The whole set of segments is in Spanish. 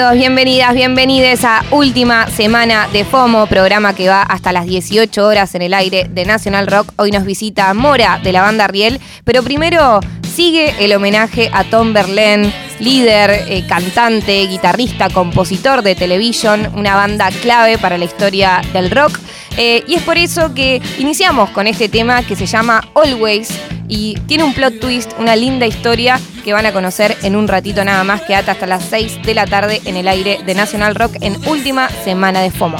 Bienvenidas, bienvenides a última semana de FOMO, programa que va hasta las 18 horas en el aire de National Rock. Hoy nos visita Mora de la banda Riel, pero primero sigue el homenaje a Tom Berlin, líder, eh, cantante, guitarrista, compositor de Television, una banda clave para la historia del rock. Eh, y es por eso que iniciamos con este tema que se llama Always y tiene un plot twist, una linda historia que van a conocer en un ratito nada más, que hasta las 6 de la tarde en el aire de National Rock en última semana de FOMO.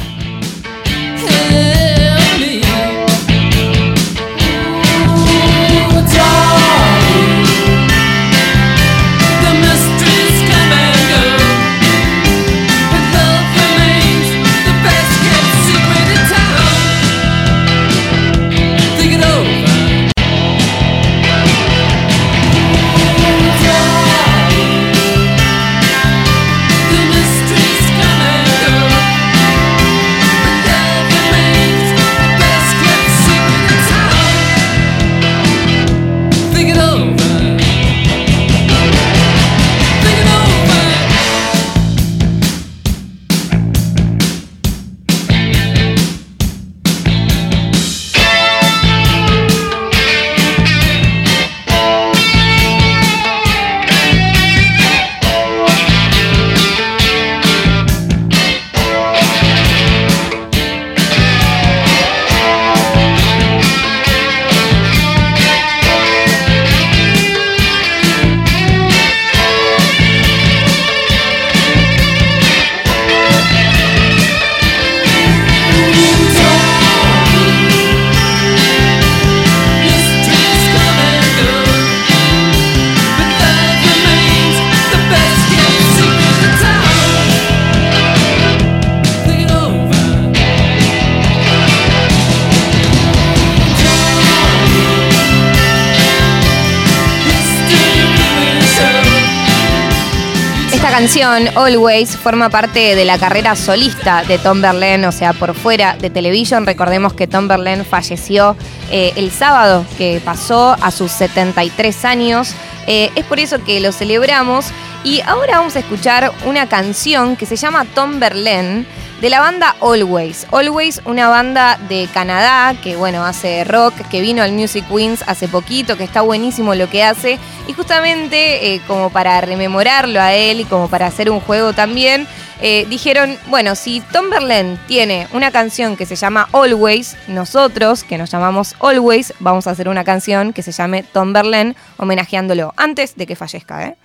Canción, Always, forma parte de la carrera solista de Tom Berlin, o sea, por fuera de Television. Recordemos que Tom Berlin falleció eh, el sábado que pasó a sus 73 años. Eh, es por eso que lo celebramos. Y ahora vamos a escuchar una canción que se llama Tom Berlin de la banda Always. Always, una banda de Canadá que, bueno, hace rock, que vino al Music Wings hace poquito, que está buenísimo lo que hace. Y justamente, eh, como para rememorarlo a él y como para hacer un juego también, eh, dijeron, bueno, si Tom Berlin tiene una canción que se llama Always, nosotros, que nos llamamos Always, vamos a hacer una canción que se llame Tom Berlin, homenajeándolo antes de que fallezca, ¿eh?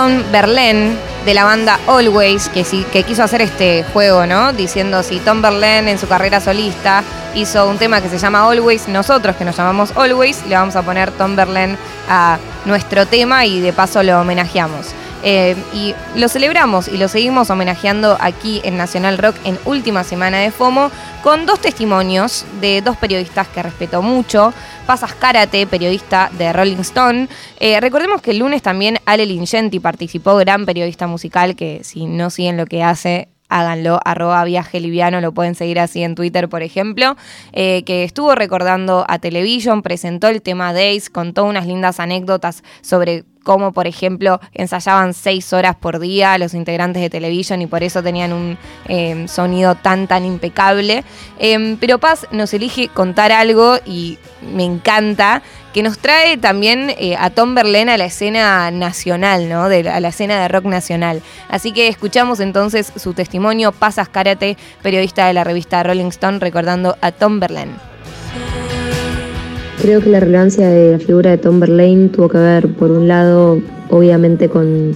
Tom Berlin de la banda Always, que, que quiso hacer este juego, ¿no? Diciendo si Tom Berlin en su carrera solista hizo un tema que se llama Always, nosotros que nos llamamos Always, le vamos a poner Tom Berlin a nuestro tema y de paso lo homenajeamos. Eh, y lo celebramos y lo seguimos homenajeando aquí en Nacional Rock en última semana de FOMO con dos testimonios de dos periodistas que respeto mucho. Pasas Karate, periodista de Rolling Stone. Eh, recordemos que el lunes también Ale Lingenti participó, gran periodista musical que si no siguen lo que hace, háganlo, arroba viaje liviano, lo pueden seguir así en Twitter, por ejemplo, eh, que estuvo recordando a Television, presentó el tema Days, contó unas lindas anécdotas sobre cómo, por ejemplo, ensayaban seis horas por día los integrantes de Television y por eso tenían un em, sonido tan, tan impecable. Em, pero Paz nos elige contar algo y me encanta, que nos trae también eh, a Tom Berlin a la escena nacional, ¿no? A la escena de rock nacional. Así que escuchamos entonces su testimonio, Pasas Karate, periodista de la revista Rolling Stone, recordando a Tom Berlin. Creo que la relevancia de la figura de Tom Verlaine tuvo que ver, por un lado, obviamente con,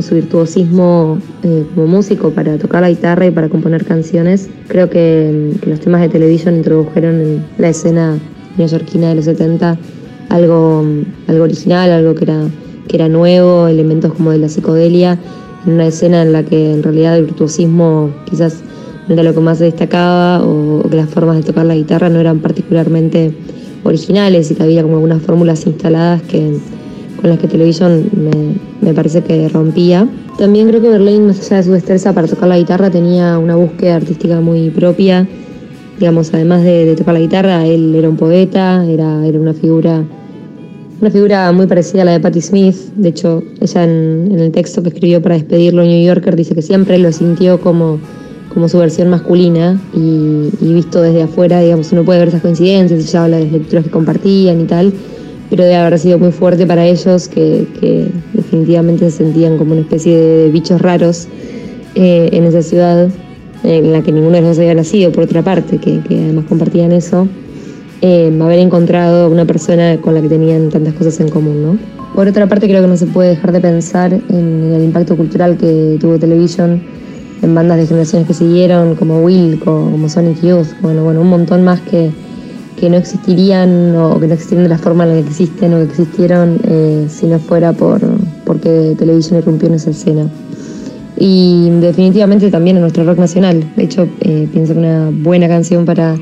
su virtuosismo eh, como músico para tocar la guitarra y para componer canciones. Creo que, los temas de televisión introdujeron en la escena neoyorquina de los 70 algo, algo original, algo que era, que era nuevo, elementos como de la psicodelia, en una escena en la que en realidad el virtuosismo quizás era lo que más se destacaba o que las formas de tocar la guitarra no eran particularmente originales y que había como algunas fórmulas instaladas que, con las que Television me, parece que rompía. También creo que Berlín, más allá de su destreza para tocar la guitarra, tenía una búsqueda artística muy propia. Digamos, además de, tocar la guitarra, él era un poeta, era, era una figura una figura muy parecida a la de Patti Smith. De hecho, ella en, en el texto que escribió para despedirlo New Yorker dice que siempre lo sintió como como su versión masculina y, visto desde afuera, digamos, uno puede ver esas coincidencias, ella habla de lecturas que compartían y tal, pero debe haber sido muy fuerte para ellos que, definitivamente se sentían como una especie de bichos raros eh, en esa ciudad en la que ninguno de ellos había nacido, por otra parte, que, además compartían eso, eh, haber encontrado una persona con la que tenían tantas cosas en común, ¿no? Por otra parte, creo que no se puede dejar de pensar en el impacto cultural que tuvo Television en bandas de generaciones que siguieron, como Wilco, como Sonic Youth, bueno, bueno, un montón más que, que no existirían o que no existirían de la forma en la que existen o que existieron eh, si no fuera por porque Televisión irrumpió en esa escena. Y definitivamente también en nuestro rock nacional. De hecho, eh, pienso que una buena canción para,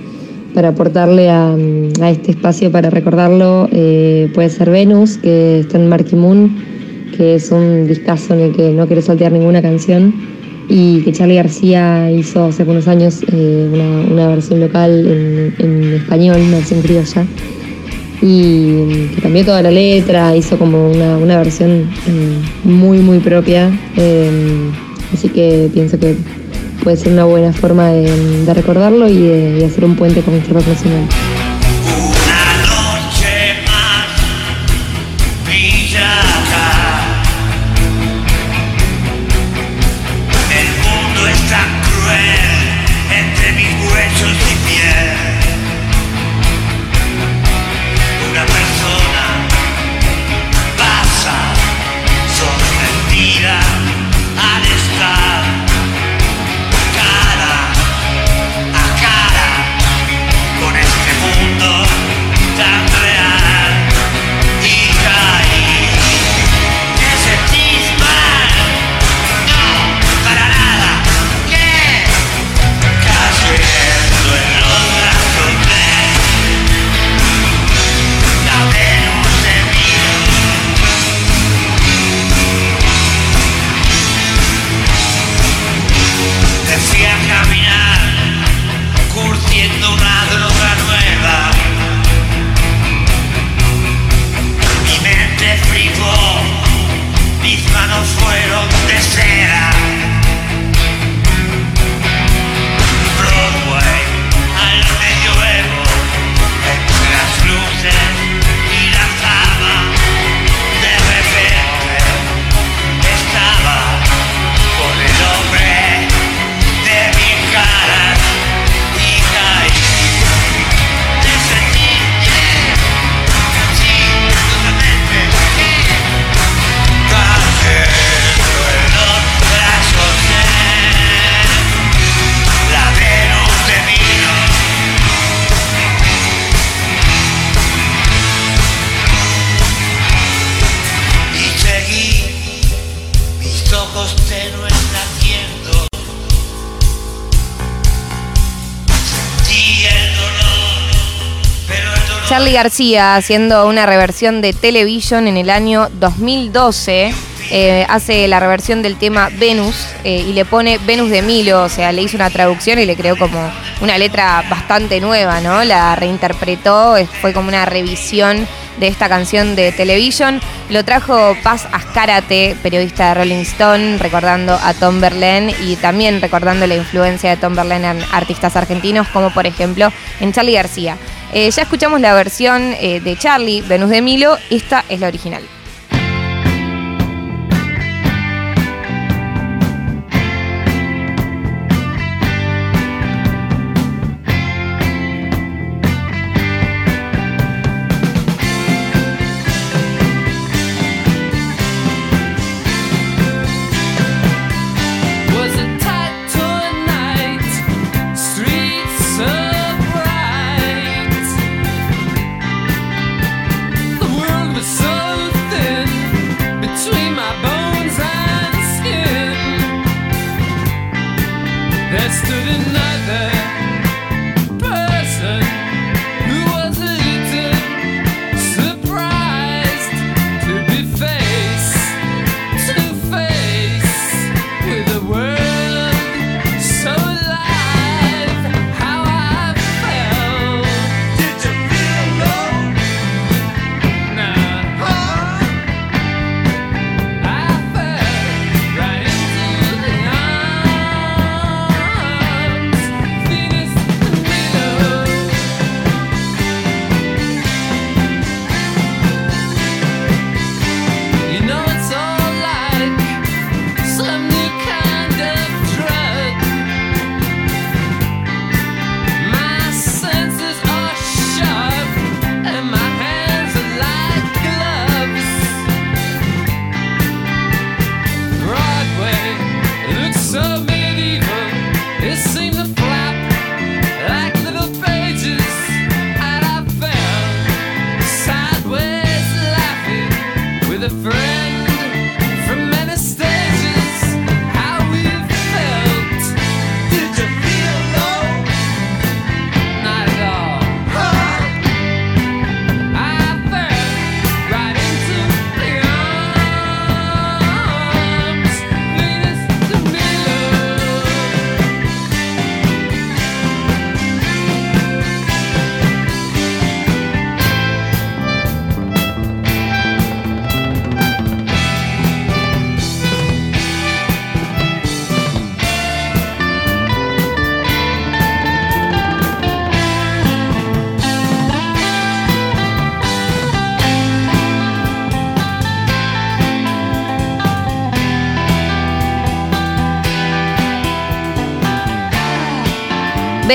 para aportarle a, este espacio, para recordarlo, eh, puede ser Venus, que está en Marky Moon, que es un discazo en el que no quiero saltear ninguna canción y que Charlie García hizo hace algunos años eh, una, versión local en, español, una versión criolla, y que cambió toda la letra, hizo como una, versión eh, muy, muy propia. Eh, así que pienso que puede ser una buena forma de, recordarlo y de, hacer un puente con nuestro rock nacional. García haciendo una reversión de Television en el año 2012. Eh, hace la reversión del tema Venus eh, y le pone Venus de Milo, o sea, le hizo una traducción y le creó como una letra bastante nueva, ¿no? La reinterpretó, fue como una revisión de esta canción de Television. Lo trajo Paz Ascárate, periodista de Rolling Stone, recordando a Tom Berlin y también recordando la influencia de Tom Berlin en artistas argentinos, como por ejemplo en Charlie García. Eh, ya escuchamos la versión de Charlie, Venus de Milo, esta es la original.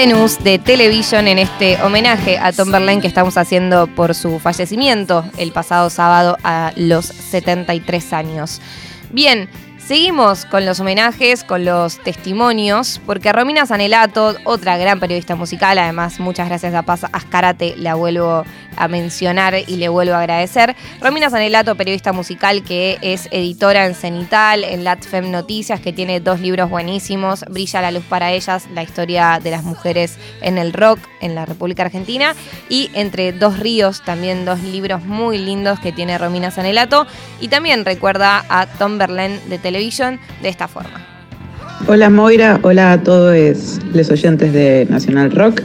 De Television en este homenaje a Tom Berlin que estamos haciendo por su fallecimiento el pasado sábado a los 73 años. Bien, Seguimos con los homenajes, con los testimonios, porque Romina Sanelato, otra gran periodista musical, además muchas gracias a Paz Ascarate, la vuelvo a mencionar y le vuelvo a agradecer. Romina Sanelato, periodista musical que es editora en Cenital, en Latfem Noticias, que tiene dos libros buenísimos, Brilla la luz para ellas, la historia de las mujeres en el rock en la República Argentina, y Entre dos ríos, también dos libros muy lindos que tiene Romina Sanelato, y también recuerda a Tom Berlin de De esta forma. Hola Moira, hola a todos los oyentes de Nacional Rock.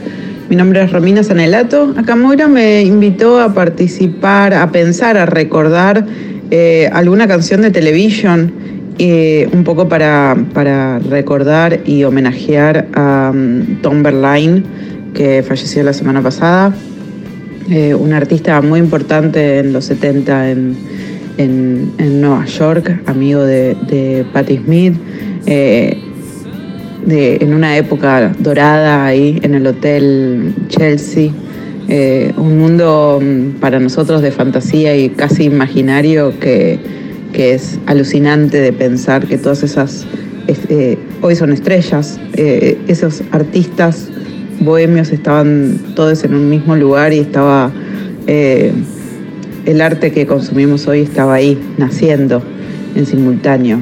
Mi nombre es Romina Sanelato. Acá Moira me invitó a participar, a pensar, a recordar eh, alguna canción de televisión, eh, un poco para, para, recordar y homenajear a um, Tom Berline, que falleció la semana pasada. Eh, un artista muy importante en los 70 en, en, Nueva York, amigo de, Patti Smith, eh, en una época dorada ahí en el Hotel Chelsea. Eh, un mundo mm, para nosotros de fantasía y casi imaginario que, es alucinante de pensar que todas esas eh, hoy son estrellas, esos artistas bohemios estaban todos en un mismo lugar y estaba el arte que consumimos hoy estaba ahí, naciendo en simultáneo,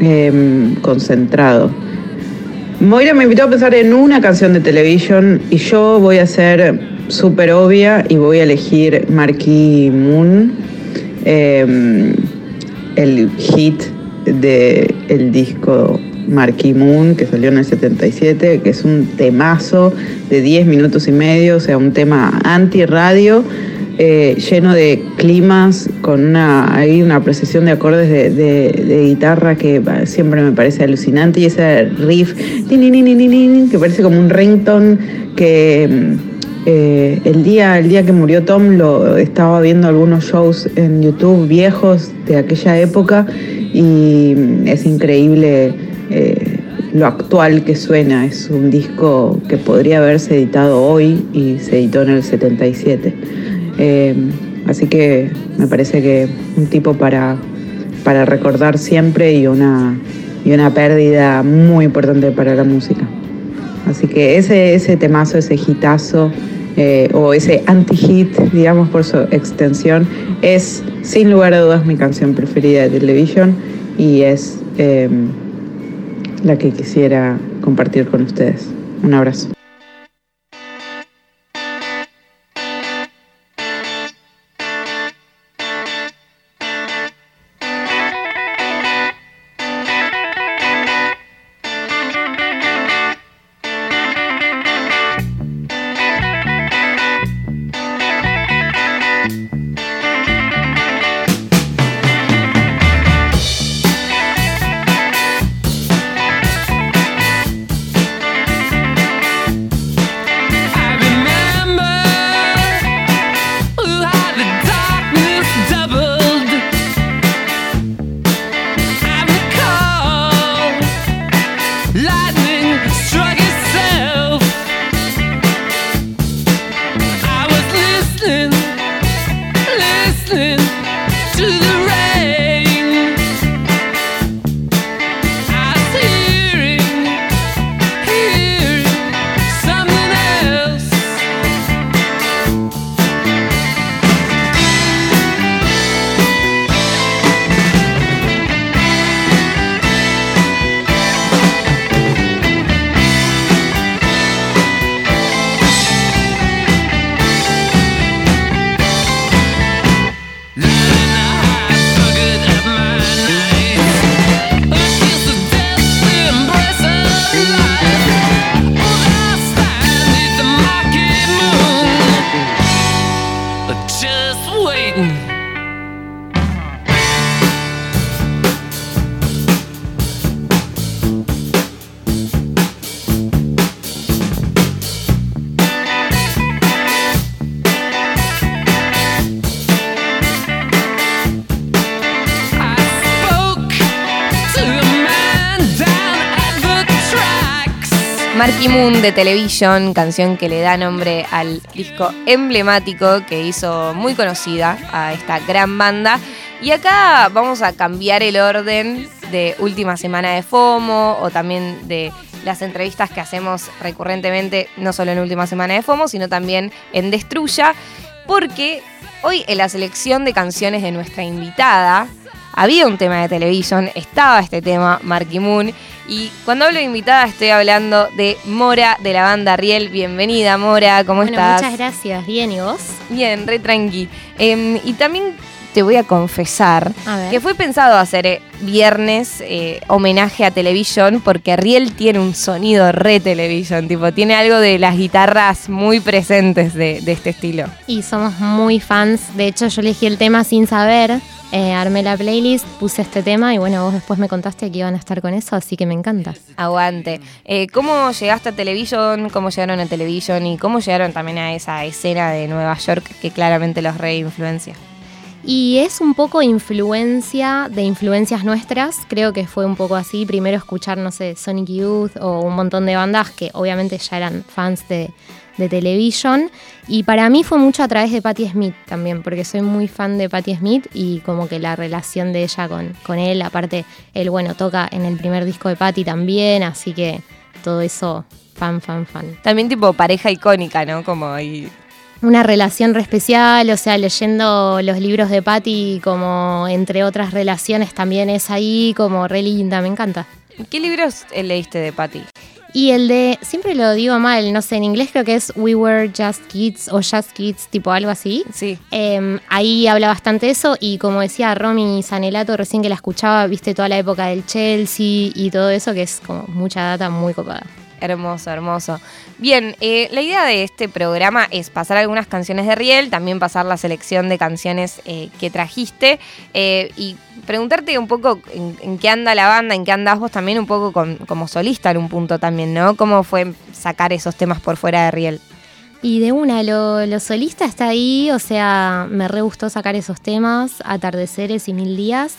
em, concentrado. Moira me invitó a pensar en una canción de televisión y yo voy a hacer súper obvia y voy a elegir Marquee Moon, em, el hit del el disco Marquee Moon que salió en el 77, que es un temazo de 10 minutos y medio, o sea, un tema anti-radio. Eh, lleno de climas, con una, hay una precisión de acordes de, guitarra que siempre me parece alucinante y ese riff que parece como un ringtone que eh, el, día, el día que murió Tom lo estaba viendo algunos shows en YouTube viejos de aquella época y es increíble eh, lo actual que suena. Es un disco que podría haberse editado hoy y se editó en el 77. Eh, así que me parece que un tipo para, para recordar siempre y una, y una pérdida muy importante para la música. Así que ese, ese temazo, ese hitazo, eh, o ese anti-hit, digamos por su extensión, es sin lugar a dudas mi canción preferida de televisión y es em, la que quisiera compartir con ustedes. Un abrazo. De Television, canción que le da nombre al disco emblemático que hizo muy conocida a esta gran banda. Y acá vamos a cambiar el orden de última semana de FOMO o también de las entrevistas que hacemos recurrentemente, no solo en última semana de FOMO, sino también en Destruya, porque hoy en la selección de canciones de nuestra invitada había un tema de Television, estaba este tema, Marky Moon, y cuando hablo de invitada estoy hablando de Mora de la banda Riel. Bienvenida, Mora, ¿cómo bueno, estás? Muchas gracias, bien, ¿y vos? Bien, re tranqui. Em, y también te voy a confesar que fue pensado hacer eh, viernes eh, homenaje a Television porque Riel tiene un sonido re Television, tipo, tiene algo de las guitarras muy presentes de, de este estilo. Y somos muy fans, de hecho yo elegí el tema sin saber eh, armé la playlist, puse este tema y bueno, vos después me contaste que iban a estar con eso, así que me encanta. Aguante. Eh, ¿Cómo llegaste a Television? ¿Cómo llegaron a Television? ¿Y cómo llegaron también a esa escena de Nueva York que claramente los reinfluencia? Y es un poco influencia de influencias nuestras, creo que fue un poco así, primero escuchar, no sé, Sonic Youth o un montón de bandas que obviamente ya eran fans de, de Television. Y para mí fue mucho a través de Patti Smith también, porque soy muy fan de Patti Smith y como que la relación de ella con, con él, aparte, él, bueno, toca en el primer disco de Patti también, así que todo eso, fan, fan, fan. También tipo pareja icónica, ¿no? Como ahí una relación re especial, o sea, leyendo los libros de Patti, como entre otras relaciones también es ahí, como re linda, me encanta. ¿Qué libros leíste de Patti? Y el de, siempre lo digo mal, no sé, en inglés creo que es We Were Just Kids o Just Kids, tipo algo así. Sí. Em, ahí habla bastante eso y como decía Romy Sanelato recién que la escuchaba, viste toda la época del Chelsea y todo eso, que es como mucha data muy copada. Hermoso, hermoso. Bien, eh, la idea de este programa es pasar algunas canciones de Riel, también pasar la selección de canciones eh, que trajiste eh, y preguntarte un poco en, qué anda la banda, en qué andas vos también un poco como solista en un punto también, ¿no? ¿Cómo fue sacar esos temas por fuera de Riel? Y de una, lo, lo solista está ahí, o sea, me re gustó sacar esos temas, atardeceres y mil días.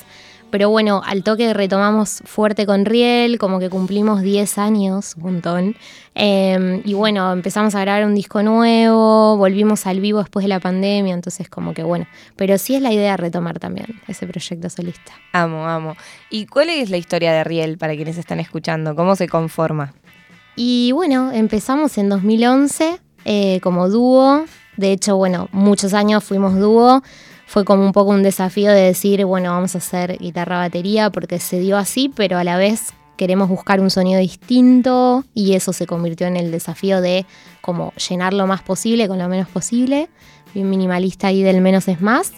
Pero bueno, al toque retomamos fuerte con Riel, como que cumplimos 10 años, un montón. Em, y bueno, empezamos a grabar un disco nuevo, volvimos al vivo después de la pandemia, entonces como que bueno. Pero sí es la idea retomar también ese proyecto solista. Amo, amo. ¿Y cuál es la historia de Riel para quienes están escuchando? ¿Cómo se conforma? Y bueno, empezamos en 2011 eh, como dúo. De hecho, bueno, muchos años fuimos dúo fue como un poco un desafío de decir, bueno, vamos a hacer guitarra-batería porque se dio así, pero a la vez queremos buscar un sonido distinto y eso se convirtió en el desafío de como llenar lo más posible con lo menos posible, bien minimalista y del menos es más.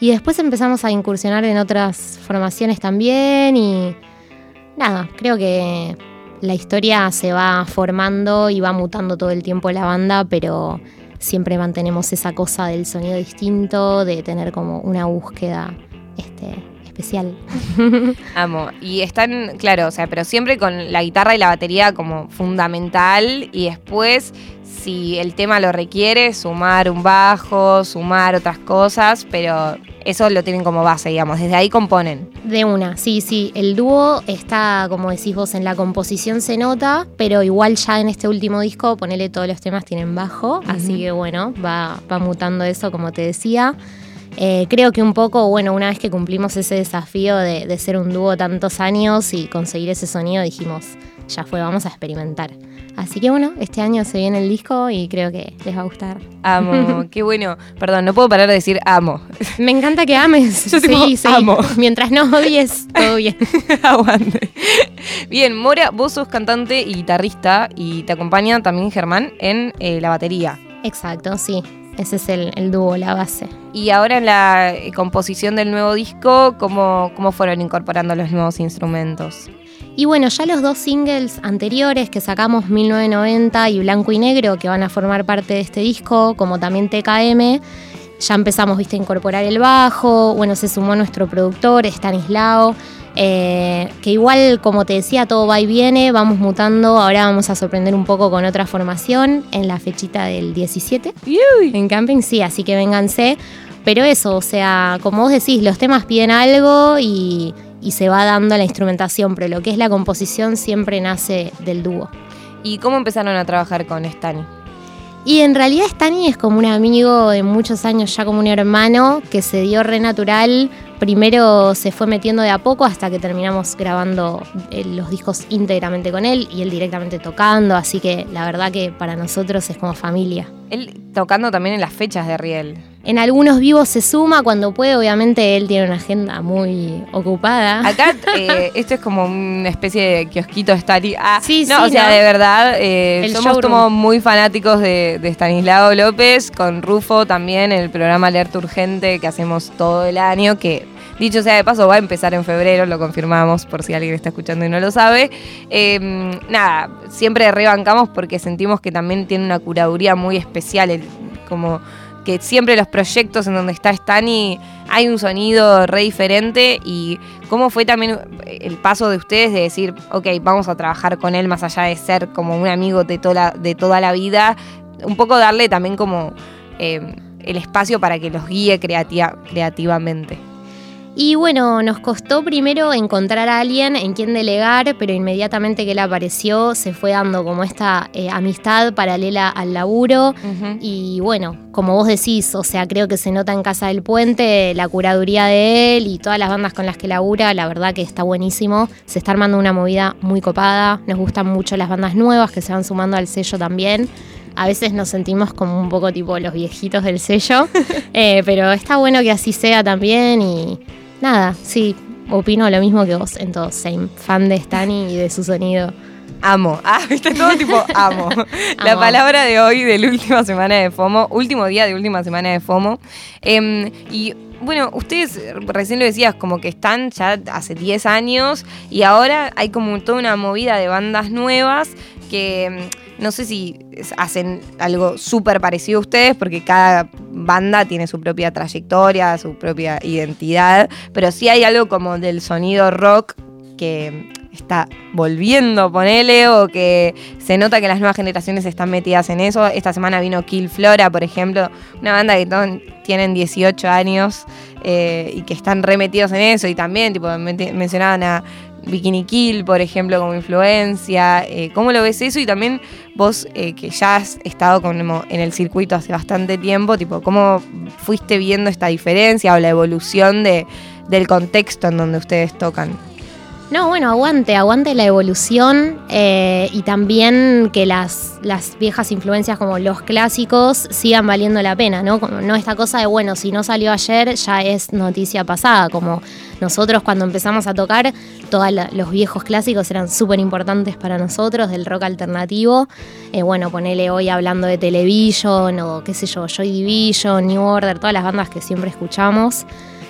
Y después empezamos a incursionar en otras formaciones también y nada, creo que la historia se va formando y va mutando todo el tiempo la banda, pero siempre mantenemos esa cosa del sonido distinto, de tener como una búsqueda este, especial. Amo. Y están, claro, o sea, pero siempre con la guitarra y la batería como fundamental y después si el tema lo requiere, sumar un bajo, sumar otras cosas, pero eso lo tienen como base, digamos, desde ahí componen. De una, sí, sí, el dúo está, como decís vos, en la composición se nota, pero igual ya en este último disco, ponele todos los temas tienen bajo, así que bueno, va, va mutando eso, como te decía. Eh, creo que un poco, bueno, una vez que cumplimos ese desafío de, de ser un dúo tantos años y conseguir ese sonido, dijimos, ya fue, vamos a experimentar. Así que bueno, este año se viene el disco y creo que les va a gustar. Amo, qué bueno. Perdón, no puedo parar de decir amo. Me encanta que ames. Yo sí, sí. amo. Mientras no odies, todo bien. Aguante. Bien, Mora, vos sos cantante y guitarrista y te acompaña también Germán en eh, la batería. Exacto, sí. Ese es el, dúo, la base. Y ahora en la eh, composición del nuevo disco, ¿cómo, ¿cómo fueron incorporando los nuevos instrumentos? Y bueno, ya los dos singles anteriores que sacamos, 1990 y Blanco y Negro, que van a formar parte de este disco, como también TKM, ya empezamos ¿viste, a incorporar el bajo, bueno, se sumó nuestro productor, Stanislao, eh, que igual, como te decía, todo va y viene, vamos mutando, ahora vamos a sorprender un poco con otra formación en la fechita del 17, en camping, sí, así que vénganse. Pero eso, o sea, como vos decís, los temas piden algo y y se va dando la instrumentación, pero lo que es la composición siempre nace del dúo. ¿Y cómo empezaron a trabajar con Stani? Y en realidad Stani es como un amigo de muchos años, ya como un hermano, que se dio re natural. Primero se fue metiendo de a poco hasta que terminamos grabando eh, los discos íntegramente con él y él directamente tocando, así que la verdad que para nosotros es como familia. Él tocando también en las fechas de Riel. En algunos vivos se suma cuando puede, obviamente él tiene una agenda muy ocupada. Acá eh, esto es como una especie de kiosquito de Stani. Ah, sí, no, o sea, de verdad, eh, somos como muy fanáticos de, de, Stanislao López, con Rufo también, el programa Alerta Urgente que hacemos todo el año, que dicho sea de paso va a empezar en febrero, lo confirmamos por si alguien está escuchando y no lo sabe. Em, nada, siempre rebancamos porque sentimos que también tiene una curaduría muy especial, como que siempre los proyectos en donde está Stani hay un sonido re diferente y cómo fue también el paso de ustedes de decir, ok, vamos a trabajar con él más allá de ser como un amigo de toda la, de toda la vida, un poco darle también como eh, el espacio para que los guíe creativamente. Y bueno, nos costó primero encontrar a alguien en quien delegar, pero inmediatamente que él apareció se fue dando como esta eh, amistad paralela al laburo. Y bueno, como vos decís, o sea, creo que se nota en Casa del Puente la curaduría de él y todas las bandas con las que labura, la verdad que está buenísimo. Se está armando una movida muy copada, nos gustan mucho las bandas nuevas que se van sumando al sello también a veces nos sentimos como un poco tipo los viejitos del sello, eh, pero está bueno que así sea también y nada, sí, opino lo mismo que vos en todo, same, fan de Stani y de su sonido. Amo. Ah, viste todo tipo amo. La Amo. palabra de hoy, de la última semana de FOMO, último día de última semana de FOMO. Em, y bueno, ustedes recién lo decías, como que están ya hace 10 años y ahora hay como toda una movida de bandas nuevas que em, no sé si hacen algo súper parecido a ustedes, porque cada banda tiene su propia trayectoria, su propia identidad, pero sí hay algo como del sonido rock que está volviendo, ponele, o que se nota que las nuevas generaciones están metidas en eso. Esta semana vino Kill Flora, por ejemplo, una banda que tienen 18 años eh, y que están remetidos en eso, y también tipo, mencionaban a Bikini Kill, por ejemplo, como influencia. Eh, ¿Cómo lo ves eso? Y también vos, eh, que ya has estado como en el circuito hace bastante tiempo, tipo, ¿cómo fuiste viendo esta diferencia o la evolución de, del contexto en donde ustedes tocan? No, bueno, aguante, aguante la evolución eh, y también que las, las viejas influencias como los clásicos sigan valiendo la pena, ¿no? No esta cosa de, bueno, si no salió ayer ya es noticia pasada, como nosotros cuando empezamos a tocar, todos los viejos clásicos eran súper importantes para nosotros, del rock alternativo. Eh, bueno, ponele hoy hablando de Television o qué sé yo, Joy Division, New Order, todas las bandas que siempre escuchamos.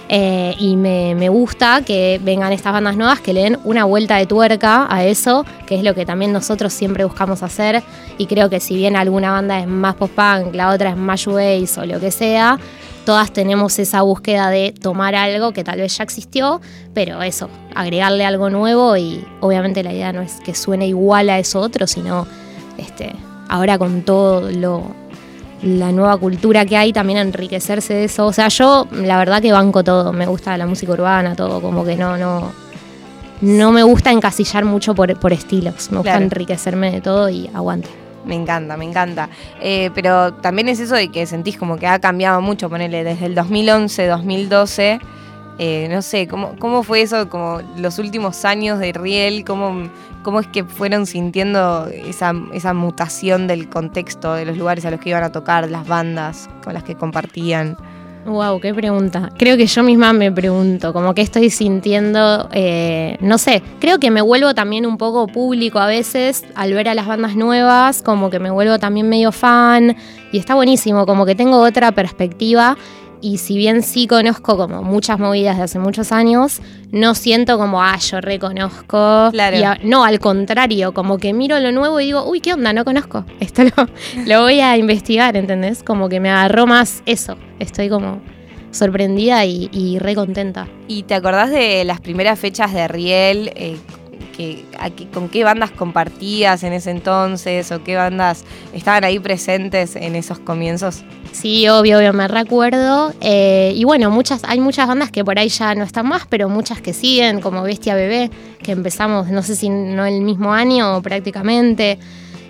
Eh, y me, gusta que vengan estas bandas nuevas que le den una vuelta de tuerca a eso, que es lo que también nosotros siempre buscamos hacer. Y creo que si bien alguna banda es más post-punk, la otra es más shoegaze o lo que sea, todas tenemos esa búsqueda de tomar algo que tal vez ya existió, pero eso, agregarle algo nuevo y obviamente la idea no es que suene igual a eso otro, sino este, ahora con todo lo, la nueva cultura que hay, también enriquecerse de eso. O sea, yo la verdad que banco todo, me gusta la música urbana, todo, como que no, no, no me gusta encasillar mucho por, por estilos, me gusta Claro. enriquecerme de todo y aguante. Me encanta, me encanta. Eh, pero también es eso de que sentís como que ha cambiado mucho, ponele, desde el 2011, 2012. eh, no sé, ¿cómo, ¿cómo fue eso? Como los últimos años de Riel, ¿cómo, cómo es que fueron sintiendo esa, mutación del contexto, de los lugares a los que iban a tocar, las bandas con las que compartían? Wow, qué pregunta. Creo que yo misma me pregunto, como que estoy sintiendo, eh, no sé, creo que me vuelvo también un poco público a veces al ver a las bandas nuevas, como que me vuelvo también medio fan y está buenísimo, como que tengo otra perspectiva y si bien sí conozco como muchas movidas de hace muchos años, no siento como, ah, yo reconozco. Claro. Y a- no, al contrario, como que miro lo nuevo y digo, uy, ¿qué onda? No conozco. Esto lo, lo voy a investigar, ¿entendés? Como que me agarró más eso. Estoy como sorprendida y, y re contenta. ¿Y te acordás de las primeras fechas de Riel? eh, que, a qué- ¿Con qué bandas compartías en ese entonces? ¿O qué bandas estaban ahí presentes en esos comienzos? Sí, obvio, obvio, me recuerdo. Eh, y bueno, muchas, hay muchas bandas que por ahí ya no están más, pero muchas que siguen, como Bestia Bebé, que empezamos, no sé si no el mismo año prácticamente.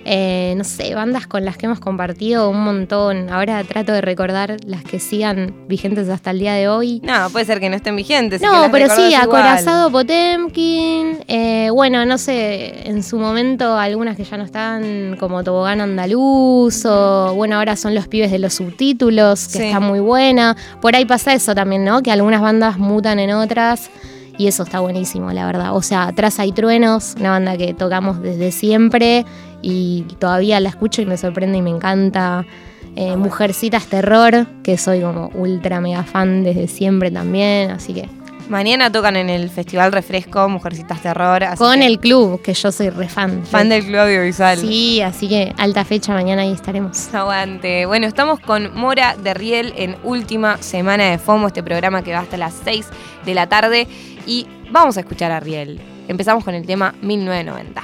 Eh, no sé, bandas con las que hemos compartido un montón. Ahora trato de recordar las que sigan vigentes hasta el día de hoy. No, puede ser que no estén vigentes. No, pero sí, igual. Acorazado Potemkin. eh, bueno, no sé, en su momento algunas que ya no están, como Tobogán Andaluz, o bueno, ahora son los pibes de los subtítulos, que Sí. está muy buena. Por ahí pasa eso también, ¿no? Que algunas bandas mutan en otras. Y eso está buenísimo, la verdad. O sea, atrás hay truenos, una banda que tocamos desde siempre y todavía la escucho y me sorprende y me encanta. Eh, Mujercitas Terror, que soy como ultra mega fan desde siempre también, así que Mañana tocan en el Festival Refresco Mujercitas Terror. así Con que el club, que yo soy re fan. fan del Club Audiovisual. Sí, así que alta fecha, mañana ahí estaremos. Aguante. Bueno, estamos con Mora de Riel en última semana de FOMO, este programa que va hasta las 6 de la tarde. Y vamos a escuchar a Riel. Empezamos con el tema 1990.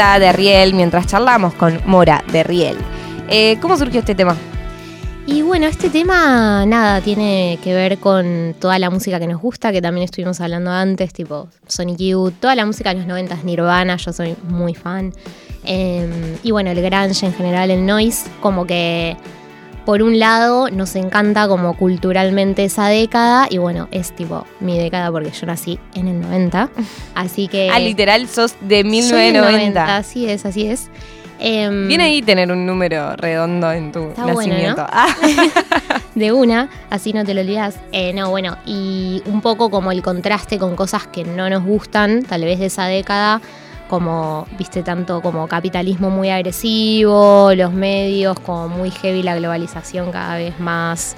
1990 de Riel mientras charlamos con Mora de Riel. Eh, ¿Cómo surgió este tema? Y bueno, este tema, nada, tiene que ver con toda la música que nos gusta, que también estuvimos hablando antes, tipo Sonic Youth, toda la música de los 90 Nirvana, yo soy muy fan. Em, y bueno, el grunge en general, el noise, como que por un lado nos encanta como culturalmente esa década y bueno, es tipo mi década porque yo nací en el 90, así que... Ah, literal, sos de 1990. así es, así es. Em, Viene ahí tener un número redondo en tu nacimiento. Ah. de una, así no te lo olvidas. Eh, no, bueno, y un poco como el contraste con cosas que no nos gustan, tal vez de esa década, como, viste, tanto como capitalismo muy agresivo, los medios, como muy heavy, la globalización cada vez más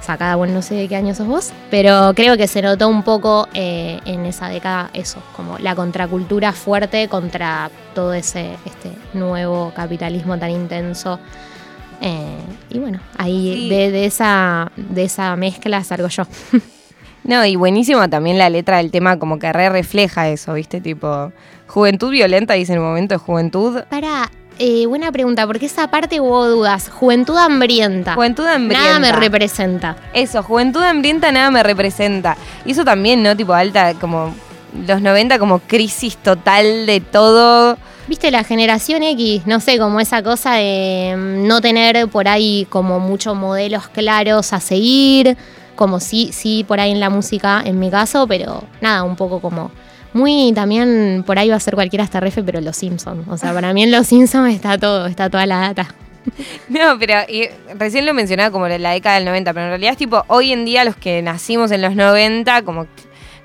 sacada, bueno, no sé de qué año sos vos, pero creo que se notó un poco eh, en esa década eso, como la contracultura fuerte contra todo ese este nuevo capitalismo tan intenso. Eh, y bueno, ahí de, esa, de esa mezcla salgo yo. No, y buenísima también la letra del tema, como que re refleja eso, ¿viste? Tipo, juventud violenta, dice en el momento de juventud. Para, eh, buena pregunta, porque esa parte hubo dudas. Juventud hambrienta. Juventud hambrienta. Nada me representa. Eso, juventud hambrienta nada me representa. Y eso también, ¿no? Tipo alta, como los 90 como crisis total de todo. Viste, la generación X, no sé, como esa cosa de mm, no tener por ahí como muchos modelos claros a seguir, como sí, sí por ahí en la música, en mi caso, pero nada, un poco como muy también, por ahí va a ser cualquiera hasta refe, pero Los Simpsons. O sea, para mí en Los Simpsons está todo, está toda la data. No, pero recién lo mencionaba como la década del 90, pero en realidad es tipo, hoy en día los que nacimos en los 90, como,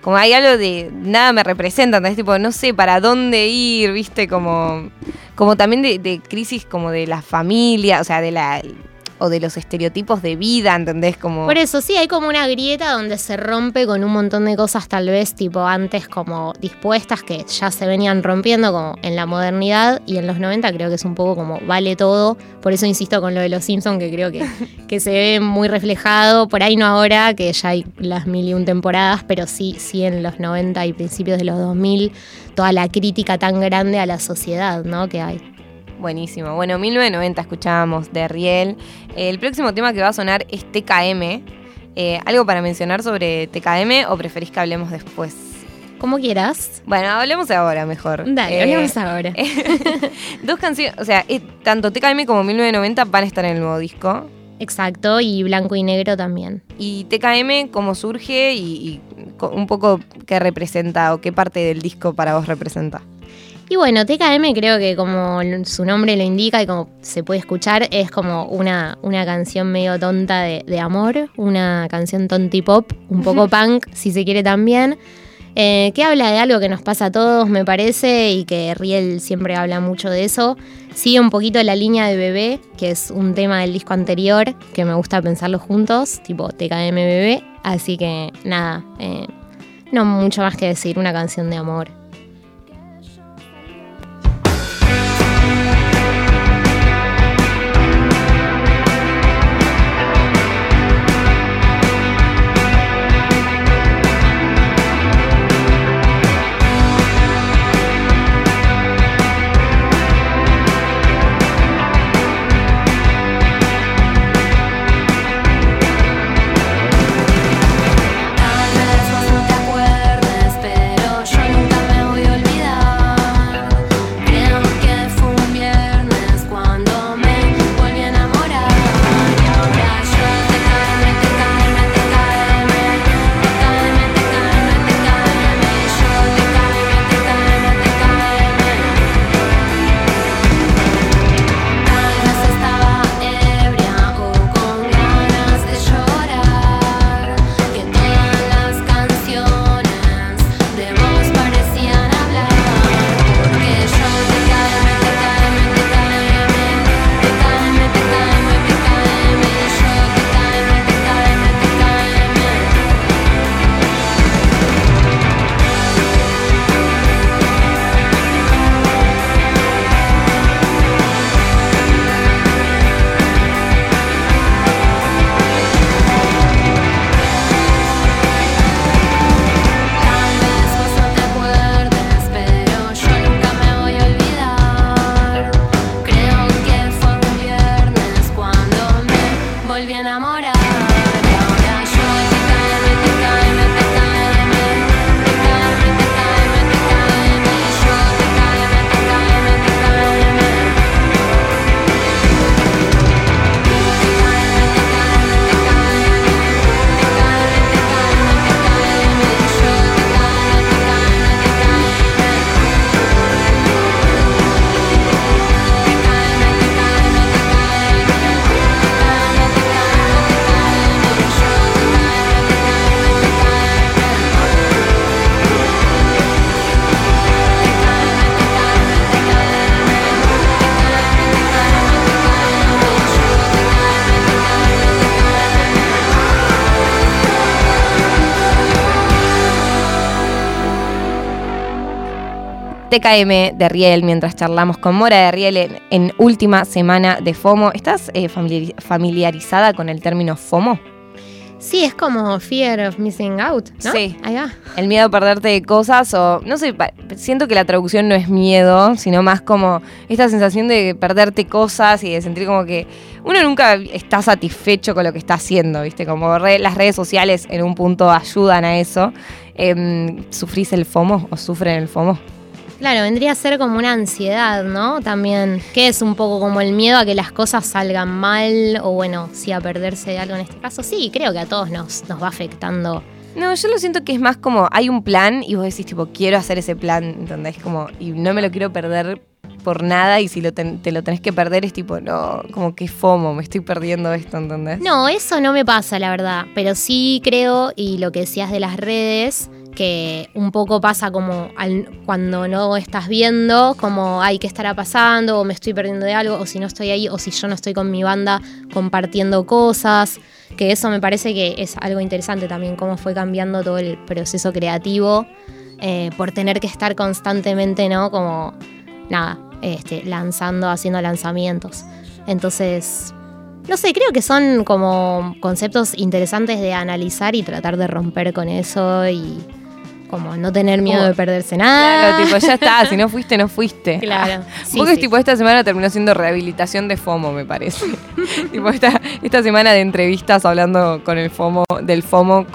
como hay algo de nada me representa, es tipo, no sé para dónde ir, viste, como, como también de, de crisis como de la familia, o sea, de la o de los estereotipos de vida, ¿entendés? Como... Por eso sí, hay como una grieta donde se rompe con un montón de cosas tal vez tipo antes como dispuestas que ya se venían rompiendo como en la modernidad y en los 90 creo que es un poco como vale todo. Por eso insisto con lo de los Simpsons que creo que, que se ve muy reflejado, por ahí no ahora que ya hay las mil y un temporadas, pero sí, sí en los 90 y principios de los 2000 toda la crítica tan grande a la sociedad, ¿no? Que hay. Buenísimo. Bueno, 1990 escuchábamos de Riel. El próximo tema que va a sonar es TKM. Eh, ¿Algo para mencionar sobre TKM o preferís que hablemos después? Como quieras. Bueno, hablemos ahora mejor. Dale, eh, hablemos ahora. dos canciones, o sea, eh, tanto TKM como 1990 van a estar en el nuevo disco. Exacto, y blanco y negro también. ¿Y TKM cómo surge y un poco qué representa o qué parte del disco para vos representa? Y bueno, TKM creo que como su nombre lo indica y como se puede escuchar, es como una, una canción medio tonta de, amor, una canción tonti pop, un poco punk, si se quiere también, eh, que habla de algo que nos pasa a todos, me parece, y que Riel siempre habla mucho de eso. Sigue un poquito la línea de bebé, que es un tema del disco anterior, que me gusta pensarlo juntos, tipo TKM bebé, así que nada, eh, no mucho más que decir, una canción de amor. TKM de Riel mientras charlamos con Mora de Riel en, última semana de FOMO. ¿Estás eh, familiarizada con el término FOMO? Sí, es como fear of missing out, ¿no? Sí. Ahí va. El miedo a perderte de cosas o, no sé, siento que la traducción no es miedo, sino más como esta sensación de perderte cosas y de sentir como que uno nunca está satisfecho con lo que está haciendo, ¿viste? Como las redes sociales en un punto ayudan a eso. Em, ¿Sufrís el FOMO o sufren el FOMO? Claro, vendría a ser como una ansiedad, ¿no? También, que es un poco como el miedo a que las cosas salgan mal o bueno, sí a perderse de algo en este caso. Sí, creo que a todos nos, nos va afectando. No, yo lo siento que es más como hay un plan y vos decís tipo, quiero hacer ese plan, ¿entendés? Como, y no me lo quiero perder por nada y si lo te lo tenés que perder es tipo, no, como que fomo, me estoy perdiendo esto, ¿entendés? No, eso no me pasa, la verdad, pero sí creo, y lo que decías de las redes, que un poco pasa como cuando no estás viendo, como hay que estará pasando, o me estoy perdiendo de algo, o si no estoy ahí, o si yo no estoy con mi banda compartiendo cosas, que eso me parece que es algo interesante también, cómo fue cambiando todo el proceso creativo, eh, por tener que estar constantemente, ¿no? Como, nada, este, lanzando, haciendo lanzamientos. Entonces, no sé, creo que son como conceptos interesantes de analizar y tratar de romper con eso y como no tener miedo de perderse nada. Claro, tipo, ya está, si no fuiste, no fuiste. Claro. Porque tipo, esta semana terminó siendo rehabilitación de FOMO, me parece. tipo, esta, esta semana de entrevistas hablando con el FOMO, del FOMO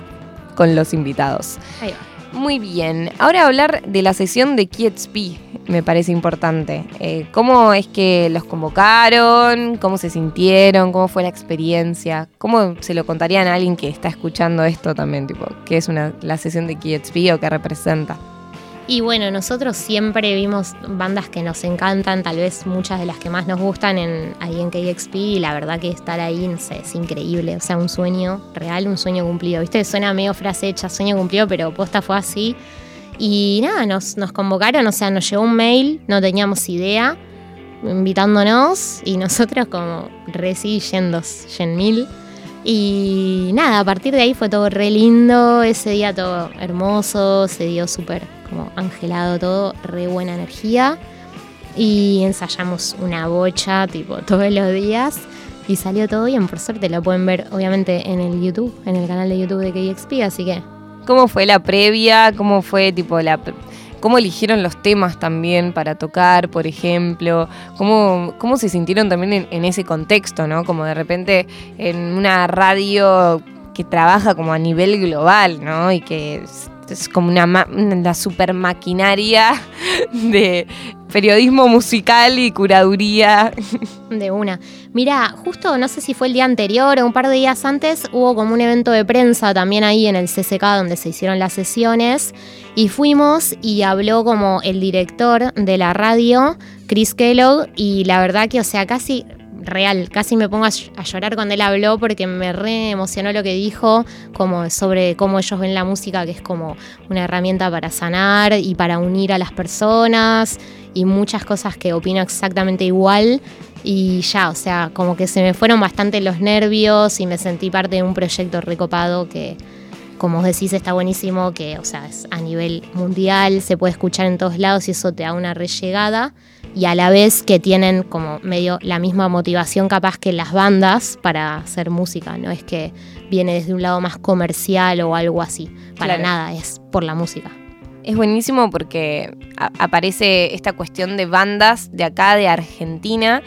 con los invitados. Ahí va. Muy bien. Ahora hablar de la sesión de Kietspi me parece importante. Eh, ¿Cómo es que los convocaron? ¿Cómo se sintieron? ¿Cómo fue la experiencia? ¿Cómo se lo contarían a alguien que está escuchando esto también? Tipo, ¿Qué es una, la sesión de Kietspi o qué representa? Y bueno, nosotros siempre vimos bandas que nos encantan, tal vez muchas de las que más nos gustan en, ahí en KXP, y la verdad que estar ahí, es increíble. O sea, un sueño real, un sueño cumplido. Viste, suena medio frase hecha, sueño cumplido, pero posta fue así. Y nada, nos, nos convocaron, o sea, nos llegó un mail, no teníamos idea, invitándonos, y nosotros como reci yendo, mil. Y nada, a partir de ahí fue todo re lindo, ese día todo hermoso, se dio súper como angelado todo, re buena energía. Y ensayamos una bocha, tipo, todos los días. Y salió todo bien, por suerte lo pueden ver obviamente en el YouTube, en el canal de YouTube de KXP, así que... ¿Cómo fue la previa? ¿Cómo fue tipo la... ¿Cómo eligieron los temas también para tocar, por ejemplo? ¿Cómo, cómo se sintieron también en, en ese contexto, no? Como de repente en una radio que trabaja como a nivel global, ¿no? Y que es como una la super maquinaria de periodismo musical y curaduría. De una. Mira, justo no sé si fue el día anterior o un par de días antes, hubo como un evento de prensa también ahí en el CCK donde se hicieron las sesiones. Y fuimos y habló como el director de la radio, Chris Kellogg, y la verdad que, o sea, casi real, casi me pongo a, llorar cuando él habló porque me re emocionó lo que dijo, como sobre cómo ellos ven la música, que es como una herramienta para sanar y para unir a las personas y muchas cosas que opino exactamente igual. Y ya, o sea, como que se me fueron bastante los nervios y me sentí parte de un proyecto recopado que, como os decís, está buenísimo, que, o sea, es a nivel mundial, se puede escuchar en todos lados y eso te da una rellegada y a la vez que tienen como medio la misma motivación capaz que las bandas para hacer música, no es que viene desde un lado más comercial o algo así, para nada, es por la música. Es buenísimo porque aparece esta cuestión de bandas de acá, de Argentina,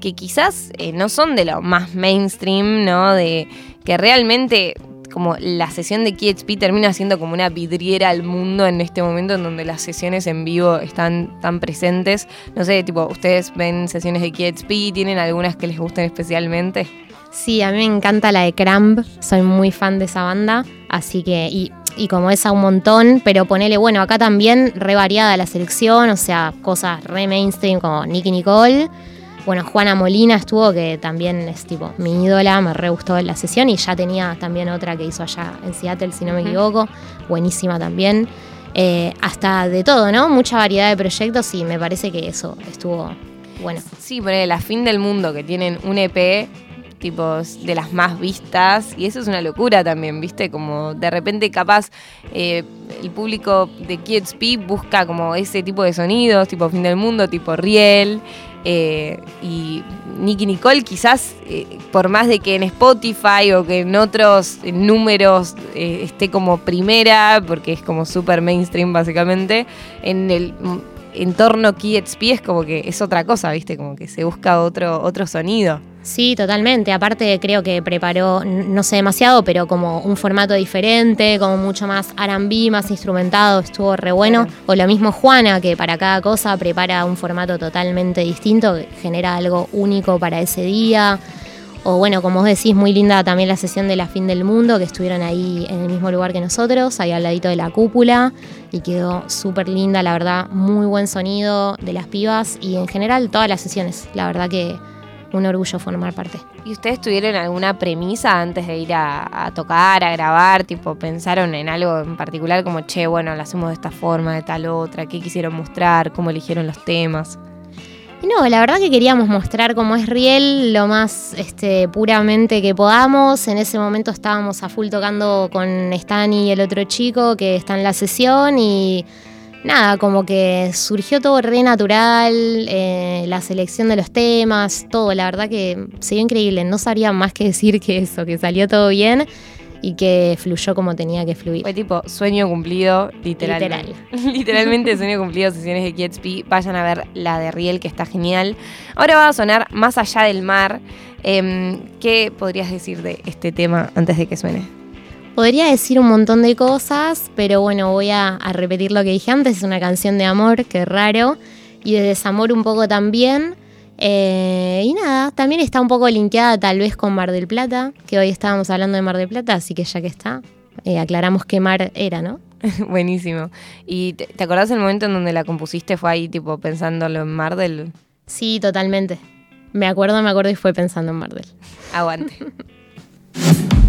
que quizás eh, no son de lo más mainstream, ¿no? De que realmente como la sesión de KXP termina siendo como una vidriera al mundo en este momento en donde las sesiones en vivo están tan presentes. No sé, tipo, ¿ustedes ven sesiones de KXP? ¿Tienen algunas que les gusten especialmente? Sí, a mí me encanta la de Cramp, soy muy fan de esa banda, así que, y, y como esa un montón, pero ponele, bueno, acá también re variada la selección, o sea, cosas re mainstream como Nicky Nicole, bueno, Juana Molina estuvo, que también es tipo mi ídola, me re gustó la sesión y ya tenía también otra que hizo allá en Seattle, si no me equivoco, buenísima también. Eh, hasta de todo, ¿no? Mucha variedad de proyectos y me parece que eso estuvo bueno. Sí, pero la fin del mundo que tienen un EP tipos de las más vistas y eso es una locura también, ¿viste? Como de repente capaz eh, el público de Kids busca como ese tipo de sonidos, tipo fin del mundo, tipo Riel. Eh, y Nicky Nicole quizás, eh, por más de que en Spotify o que en otros números esté como primera, porque es como súper mainstream básicamente, en el entorno KXP es como que es otra cosa, ¿viste? Como que se busca otro, otro sonido. Sí, totalmente. Aparte creo que preparó, no sé demasiado, pero como un formato diferente, como mucho más R&B, más instrumentado, estuvo re bueno. O lo mismo Juana, que para cada cosa prepara un formato totalmente distinto, que genera algo único para ese día. O bueno, como vos decís, muy linda también la sesión de la fin del mundo, que estuvieron ahí en el mismo lugar que nosotros, ahí al ladito de la cúpula, y quedó súper linda, la verdad, muy buen sonido de las pibas y en general todas las sesiones, la verdad que un orgullo formar parte. ¿Y ustedes tuvieron alguna premisa antes de ir a, tocar, a grabar? Tipo, ¿pensaron en algo en particular como, che, bueno, lo hacemos de esta forma, de tal otra? ¿Qué quisieron mostrar? ¿Cómo eligieron los temas? No, la verdad que queríamos mostrar cómo es Riel lo más este, puramente que podamos. En ese momento estábamos a full tocando con Stan y el otro chico que está en la sesión y nada, como que surgió todo re natural, eh, la selección de los temas, todo. La verdad que se vio increíble. No sabría más que decir que eso, que salió todo bien y que fluyó como tenía que fluir. Fue tipo sueño cumplido, literalmente. Literal. Literalmente sueño cumplido, sesiones de Kidsby. Vayan a ver la de Riel, que está genial. Ahora va a sonar Más allá del mar. Em, ¿Qué podrías decir de este tema antes de que suene? Podría decir un montón de cosas, pero bueno, voy a, a repetir lo que dije antes. Es una canción de amor, que raro. Y de desamor un poco también. Eh, y nada, también está un poco linkeada tal vez con Mar del Plata, que hoy estábamos hablando de Mar del Plata, así que ya que está, eh, aclaramos qué mar era, ¿no? Buenísimo. ¿Y te, te, acordás el momento en donde la compusiste? ¿Fue ahí tipo pensándolo en Mar del...? Sí, totalmente. Me acuerdo, me acuerdo y fue pensando en Mar del. Aguante.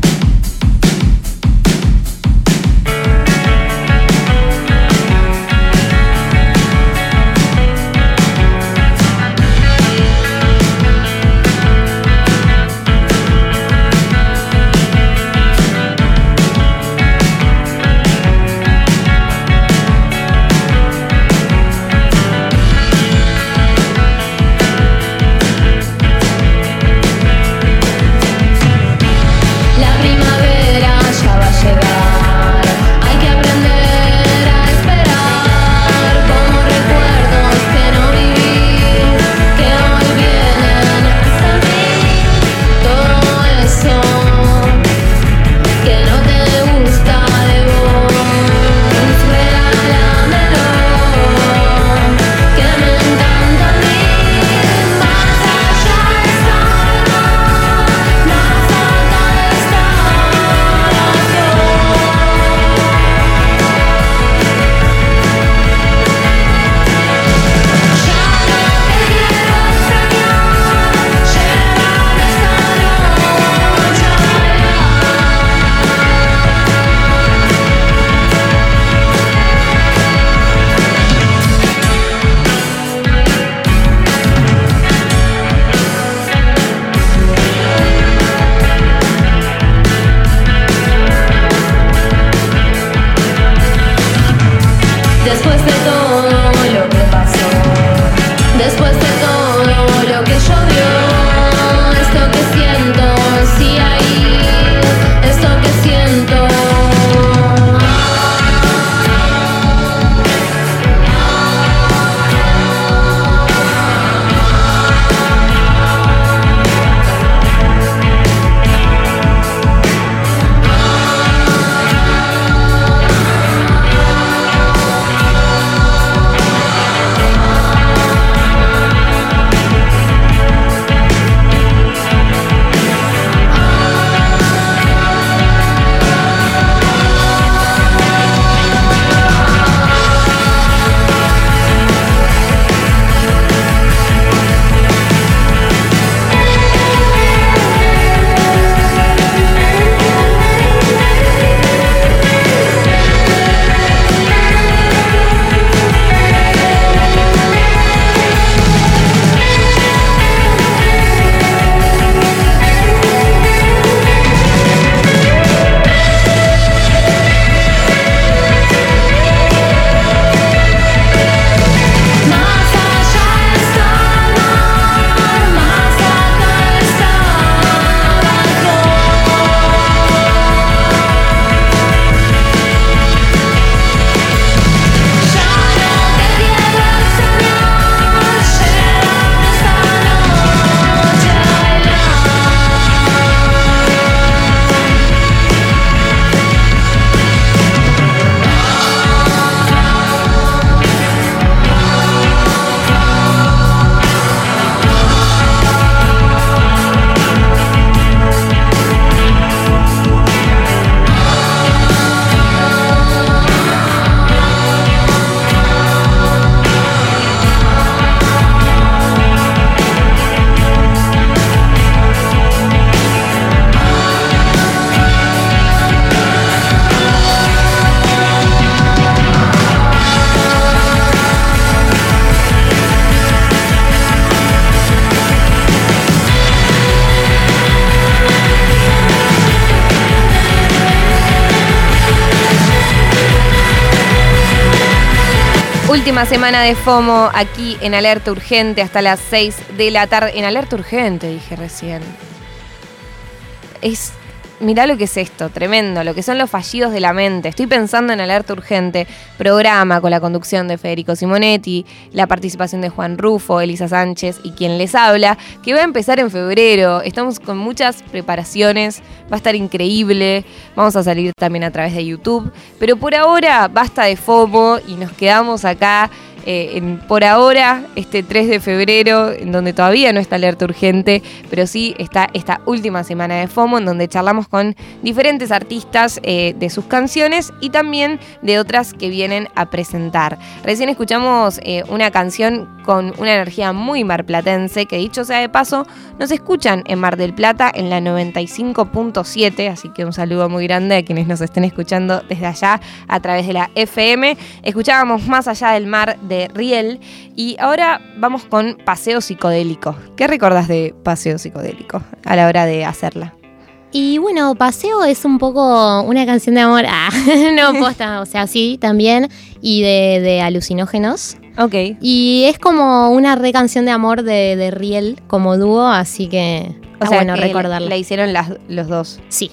Semana de FOMO aquí en Alerta Urgente hasta las 6 de la tarde. En Alerta Urgente, dije recién. Es mirá lo que es esto, tremendo, lo que son los fallidos de la mente. Estoy pensando en Alerta Urgente, programa con la conducción de Federico Simonetti, la participación de Juan Rufo, Elisa Sánchez y quien les habla, que va a empezar en febrero. Estamos con muchas preparaciones, va a estar increíble. Vamos a salir también a través de YouTube. Pero por ahora basta de FOMO y nos quedamos acá eh, por ahora, este 3 de febrero, en donde todavía no está alerta urgente, pero sí está esta última semana de FOMO, en donde charlamos con diferentes artistas eh, de sus canciones y también de otras que vienen a presentar. Recién escuchamos eh, una canción con una energía muy marplatense, que dicho sea de paso, nos escuchan en Mar del Plata en la 95.7, así que un saludo muy grande a quienes nos estén escuchando desde allá a través de la FM. Escuchábamos más allá del mar de Riel. Y ahora vamos con Paseo Psicodélico. ¿Qué recordás de Paseo Psicodélico a la hora de hacerla? Y bueno, Paseo es un poco una canción de amor. Ah, no posta, o sea, sí, también. Y de, alucinógenos. Ok. Y es como una re canción de amor de, Riel como dúo, así que. O sea, bueno recordarla. La hicieron las, los dos. Sí,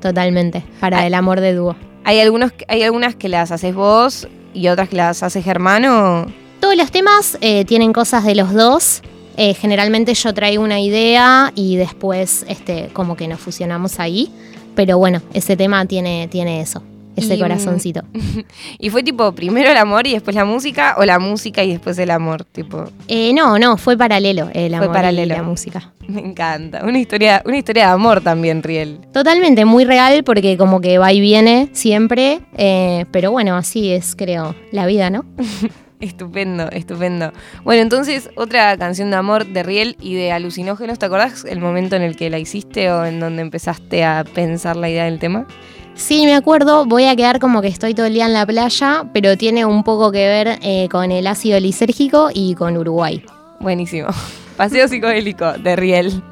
totalmente. Para el amor de dúo. Hay, algunos, hay algunas que las haces vos y otras que las hace Germano? Todos los temas eh, tienen cosas de los dos. Eh, generalmente yo traigo una idea y después este, como que nos fusionamos ahí. Pero bueno, ese tema tiene, tiene eso, ese corazoncito. ¿Y fue tipo primero el amor y después la música o la música y después el amor? Tipo? Eh, no, no, fue paralelo el amor y la música. Me encanta. Una historia, una historia de amor también, Riel. Totalmente, muy real porque como que va y viene siempre. Eh, pero bueno, así es, creo, la vida, ¿no? Estupendo, estupendo. Bueno, entonces, otra canción de amor de Riel y de alucinógenos. ¿Te acordás el momento en el que la hiciste o en donde empezaste a pensar la idea del tema? Sí, me acuerdo, voy a quedar como que estoy todo el día en la playa, pero tiene un poco que ver eh, con el ácido lisérgico y con Uruguay. Buenísimo. Paseo psicodélico de Riel.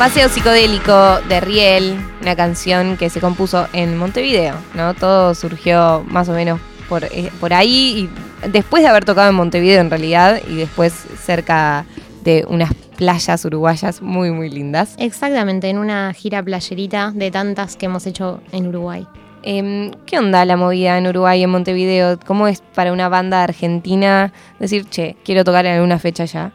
Paseo psicodélico de Riel, una canción que se compuso en Montevideo, ¿no? Todo surgió más o menos por, eh, por ahí y después de haber tocado en Montevideo en realidad y después cerca de unas playas uruguayas muy muy lindas. Exactamente, en una gira playerita de tantas que hemos hecho en Uruguay. Em, ¿Qué onda la movida en Uruguay, en Montevideo? ¿Cómo es para una banda argentina decir, che, quiero tocar en alguna fecha ya?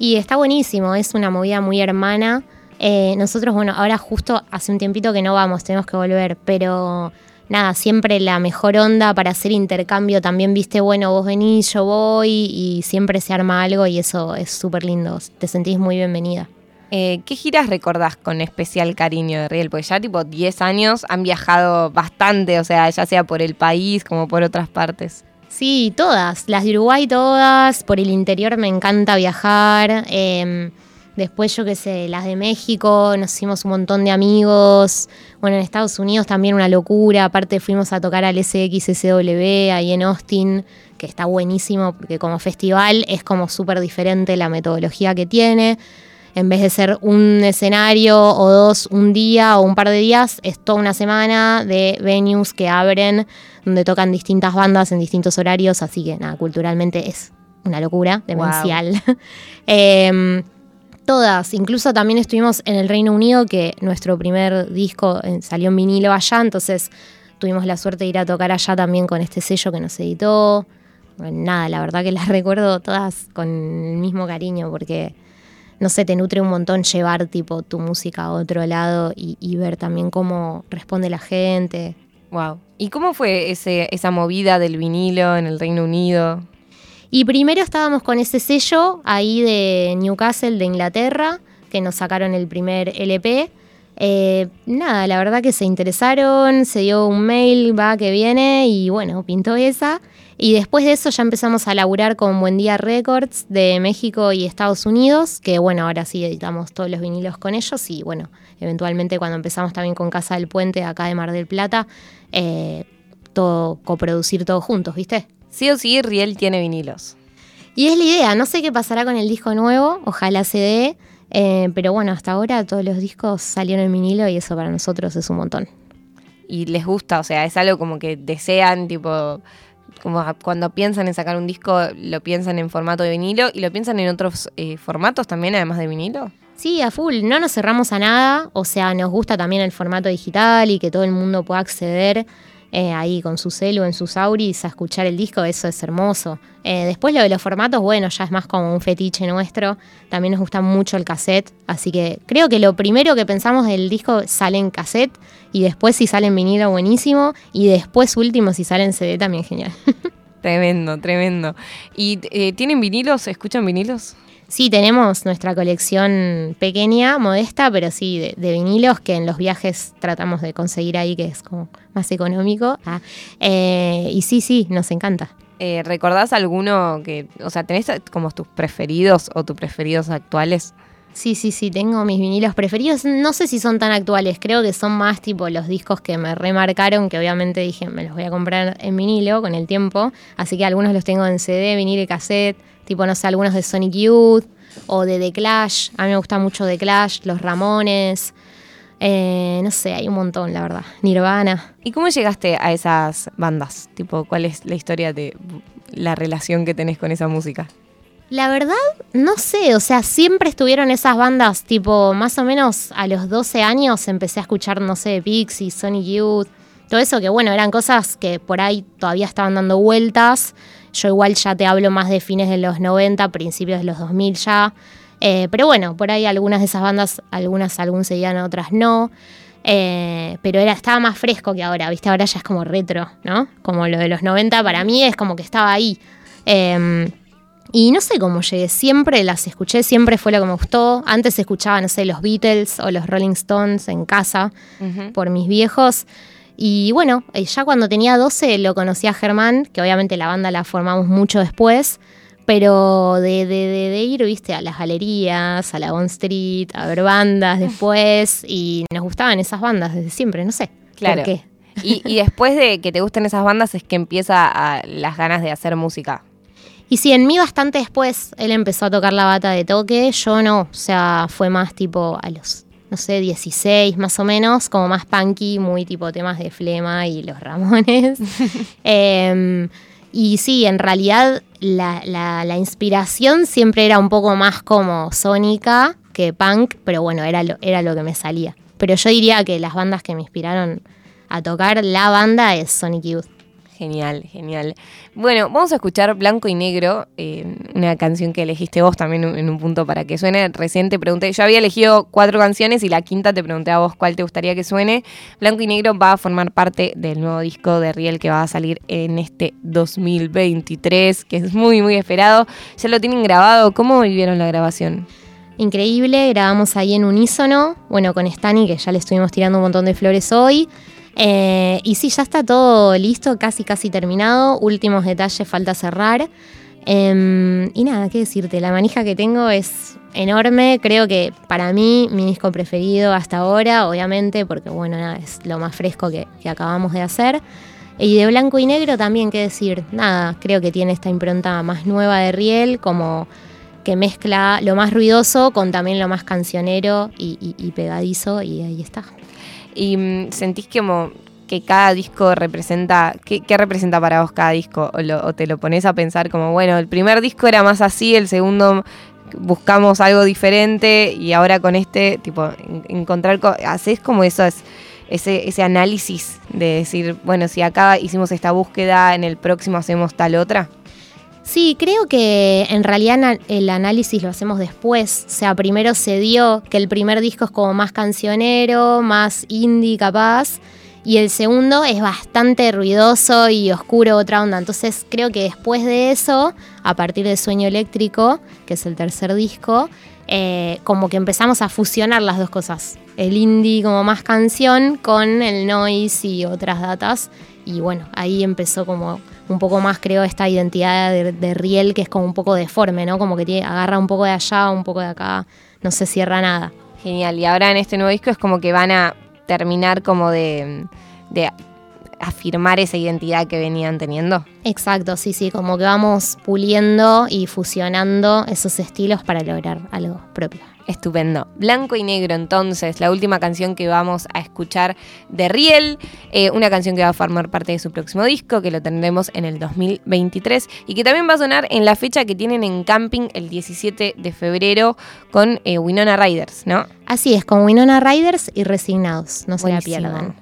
Y está buenísimo, es una movida muy hermana. Eh, nosotros, bueno, ahora justo hace un tiempito que no vamos, tenemos que volver, pero nada, siempre la mejor onda para hacer intercambio también, viste, bueno, vos venís, yo voy y siempre se arma algo y eso es súper lindo, te sentís muy bienvenida. Eh, ¿Qué giras recordás con especial cariño de Riel? Porque ya tipo 10 años han viajado bastante, o sea, ya sea por el país como por otras partes. Sí, todas, las de Uruguay todas, por el interior me encanta viajar. Em, después, yo qué sé, las de México, nos hicimos un montón de amigos. Bueno, en Estados Unidos también una locura. Aparte, fuimos a tocar al SXSW ahí en Austin, que está buenísimo porque como festival es como súper diferente la metodología que tiene en vez de ser un escenario o dos un día o un par de días, es toda una semana de venues que abren, donde tocan distintas bandas en distintos horarios, así que nada, culturalmente es una locura demencial. Em, todas, incluso también estuvimos en el Reino Unido, que nuestro primer disco eh, salió en vinilo allá, entonces tuvimos la suerte de ir a tocar allá también con este sello que nos editó. nada, la verdad que las recuerdo todas con el mismo cariño porque no sé, te nutre un montón llevar tipo tu música a otro lado y, ver también cómo responde la gente. Wow. ¿Y cómo fue ese, esa movida del vinilo en el Reino Unido? Y primero estábamos con ese sello ahí de Newcastle, de Inglaterra, que nos sacaron el primer LP. Eh, nada, la verdad que se interesaron, se dio un mail, va, que viene, y bueno, pintó esa. Y después de eso ya empezamos a laburar con Buen Día Records de México y Estados Unidos, que bueno, ahora sí editamos todos los vinilos con ellos y bueno, eventualmente cuando empezamos también con Casa del Puente acá de Mar del Plata, eh, todo coproducir todos juntos, ¿viste? Sí o sí, Riel tiene vinilos. Y es la idea, no sé qué pasará con el disco nuevo, ojalá se dé, eh, pero bueno, hasta ahora todos los discos salieron en vinilo y eso para nosotros es un montón. Y les gusta, o sea, es algo como que desean, tipo, como cuando piensan en sacar un disco, lo piensan en formato de vinilo y lo piensan en otros eh, formatos también, además de vinilo. Sí, a full, no nos cerramos a nada, o sea, nos gusta también el formato digital y que todo el mundo pueda acceder eh, ahí con su celu en sus auris a escuchar el disco, eso es hermoso. Eh, después lo de los formatos, bueno, ya es más como un fetiche nuestro. También nos gusta mucho el cassette, así que creo que lo primero que pensamos del disco sale en cassette y después si sale en vinilo, buenísimo. Y después último, si sale en CD, también genial. tremendo, tremendo. ¿Y eh, tienen vinilos? ¿Escuchan vinilos? Sí, tenemos nuestra colección pequeña, modesta, pero sí, de, vinilos que en los viajes tratamos de conseguir ahí, que es como más económico. Ah, eh, y sí, sí, nos encanta. Eh, ¿Recordás alguno que, o sea, tenés como tus preferidos o tus preferidos actuales? Sí, sí, sí, tengo mis vinilos preferidos. No sé si son tan actuales, creo que son más tipo los discos que me remarcaron, que obviamente dije, me los voy a comprar en vinilo con el tiempo. Así que algunos los tengo en CD, vinilo y cassette tipo, no sé, algunos de Sonic Youth o de The Clash. A mí me gusta mucho The Clash, Los Ramones. Eh, no sé, hay un montón, la verdad. Nirvana. ¿Y cómo llegaste a esas bandas? Tipo, ¿cuál es la historia de la relación que tenés con esa música? La verdad, no sé, o sea, siempre estuvieron esas bandas, tipo, más o menos a los 12 años empecé a escuchar, no sé, Pixie, Sonic Youth, todo eso que, bueno, eran cosas que por ahí todavía estaban dando vueltas. Yo igual ya te hablo más de fines de los 90, principios de los 2000 ya. Eh, pero bueno, por ahí algunas de esas bandas, algunas algún seguían, otras no. Eh, pero era, estaba más fresco que ahora, ¿viste? Ahora ya es como retro, ¿no? Como lo de los 90 para mí es como que estaba ahí. Em, y no sé cómo llegué, siempre las escuché, siempre fue lo que me gustó. Antes escuchaba, no sé, los Beatles o los Rolling Stones en casa por mis viejos. Y bueno, eh, ya cuando tenía 12 lo conocí a Germán, que obviamente la banda la formamos mucho después, pero de, de, ir, viste, a las galerías, a la Bond Street, a ver bandas después, y nos gustaban esas bandas desde siempre, no sé. Claro. ¿Por qué? Y, después de que te gusten esas bandas es que empieza a, las ganas de hacer música. Y sí, en mí bastante después él empezó a tocar la bata de toque, yo no, o sea, fue más tipo a los no sé, 16 más o menos, como más punky, muy tipo temas de Flema y los Ramones. Em, y sí, en realidad la, inspiración siempre era un poco más como sónica que punk, pero bueno, era lo, era lo que me salía. Pero yo diría que las bandas que me inspiraron a tocar la banda es Sonic Youth. Genial, genial. Bueno, vamos a escuchar Blanco y Negro, eh, una canción que elegiste vos también en un punto para que suene. Recién te pregunté, yo había elegido cuatro canciones y la quinta te pregunté a vos cuál te gustaría que suene. Blanco y Negro va a formar parte del nuevo disco de Riel que va a salir en este 2023, que es muy, muy esperado. Ya lo tienen grabado, ¿cómo vivieron la grabación? Increíble, grabamos ahí en unísono, bueno, con Stani, que ya le estuvimos tirando un montón de flores hoy. Eh, y sí, ya está todo listo, casi casi terminado. Últimos detalles, falta cerrar. Em, y nada, qué decirte, la manija que tengo es enorme. Creo que para mí mi disco preferido hasta ahora, obviamente, porque bueno, nada, es lo más fresco que, acabamos de hacer. Y de blanco y negro también, qué decir, nada, creo que tiene esta impronta más nueva de Riel, como que mezcla lo más ruidoso con también lo más cancionero y pegadizo, y ahí está. Y mm, sentís como que cada disco representa, ¿qué, representa para vos cada disco? O, te lo pones a pensar como, bueno, el primer disco era más así, el segundo buscamos algo diferente y ahora con este, tipo, encontrar, haces como eso, es, ese, ese análisis de decir, bueno, si acá hicimos esta búsqueda, en el próximo hacemos tal otra. Sí, creo que en realidad el análisis lo hacemos después. O sea, primero se dio que el primer disco es como más cancionero, más indie capaz, y el segundo es bastante ruidoso y oscuro, otra onda. Entonces creo que después de eso, a partir de Sueño Eléctrico, que es el tercer disco, eh, como que empezamos a fusionar las dos cosas. El indie como más canción con el noise y otras datas. Y bueno, ahí empezó como un poco más, creo, esta identidad de, Riel que es como un poco deforme, ¿no? Como que tiene, agarra un poco de allá, un poco de acá, no se cierra nada. Genial, y ahora en este nuevo disco es como que van a terminar como de, de afirmar esa identidad que venían teniendo. Exacto, sí, sí, como que vamos puliendo y fusionando esos estilos para lograr algo propio. Estupendo. Blanco y negro, entonces, la última canción que vamos a escuchar de Riel, eh, una canción que va a formar parte de su próximo disco, que lo tendremos en el 2023 y que también va a sonar en la fecha que tienen en camping el 17 de febrero con eh, Winona Riders, ¿no? Así es, con Winona Riders y Resignados, no se la pierdan.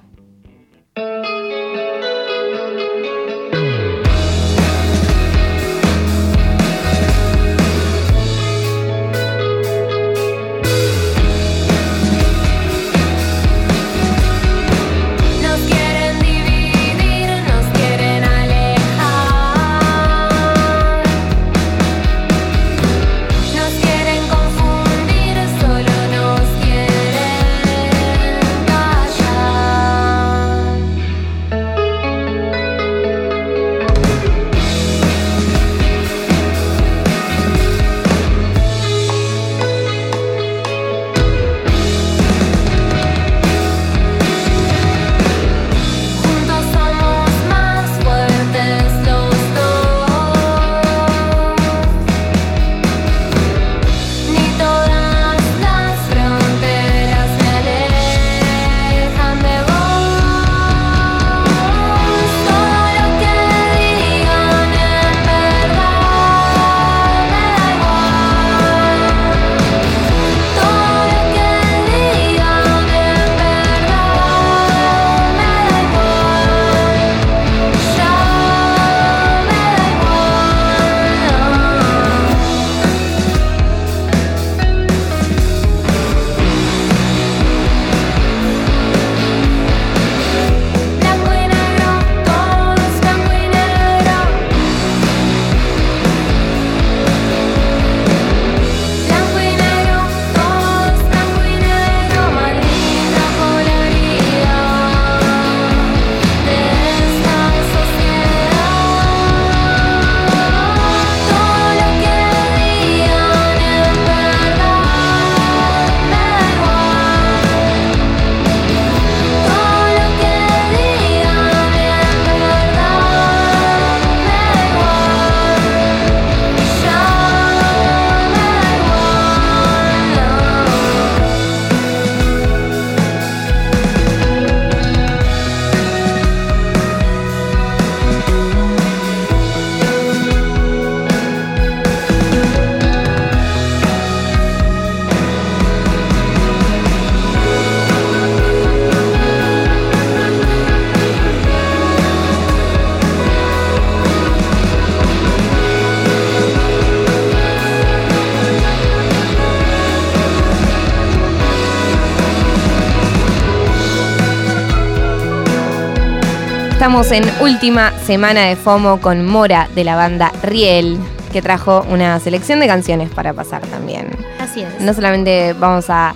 Estamos en última semana de FOMO con Mora de la banda Riel, que trajo una selección de canciones para pasar también. Así es. No solamente vamos a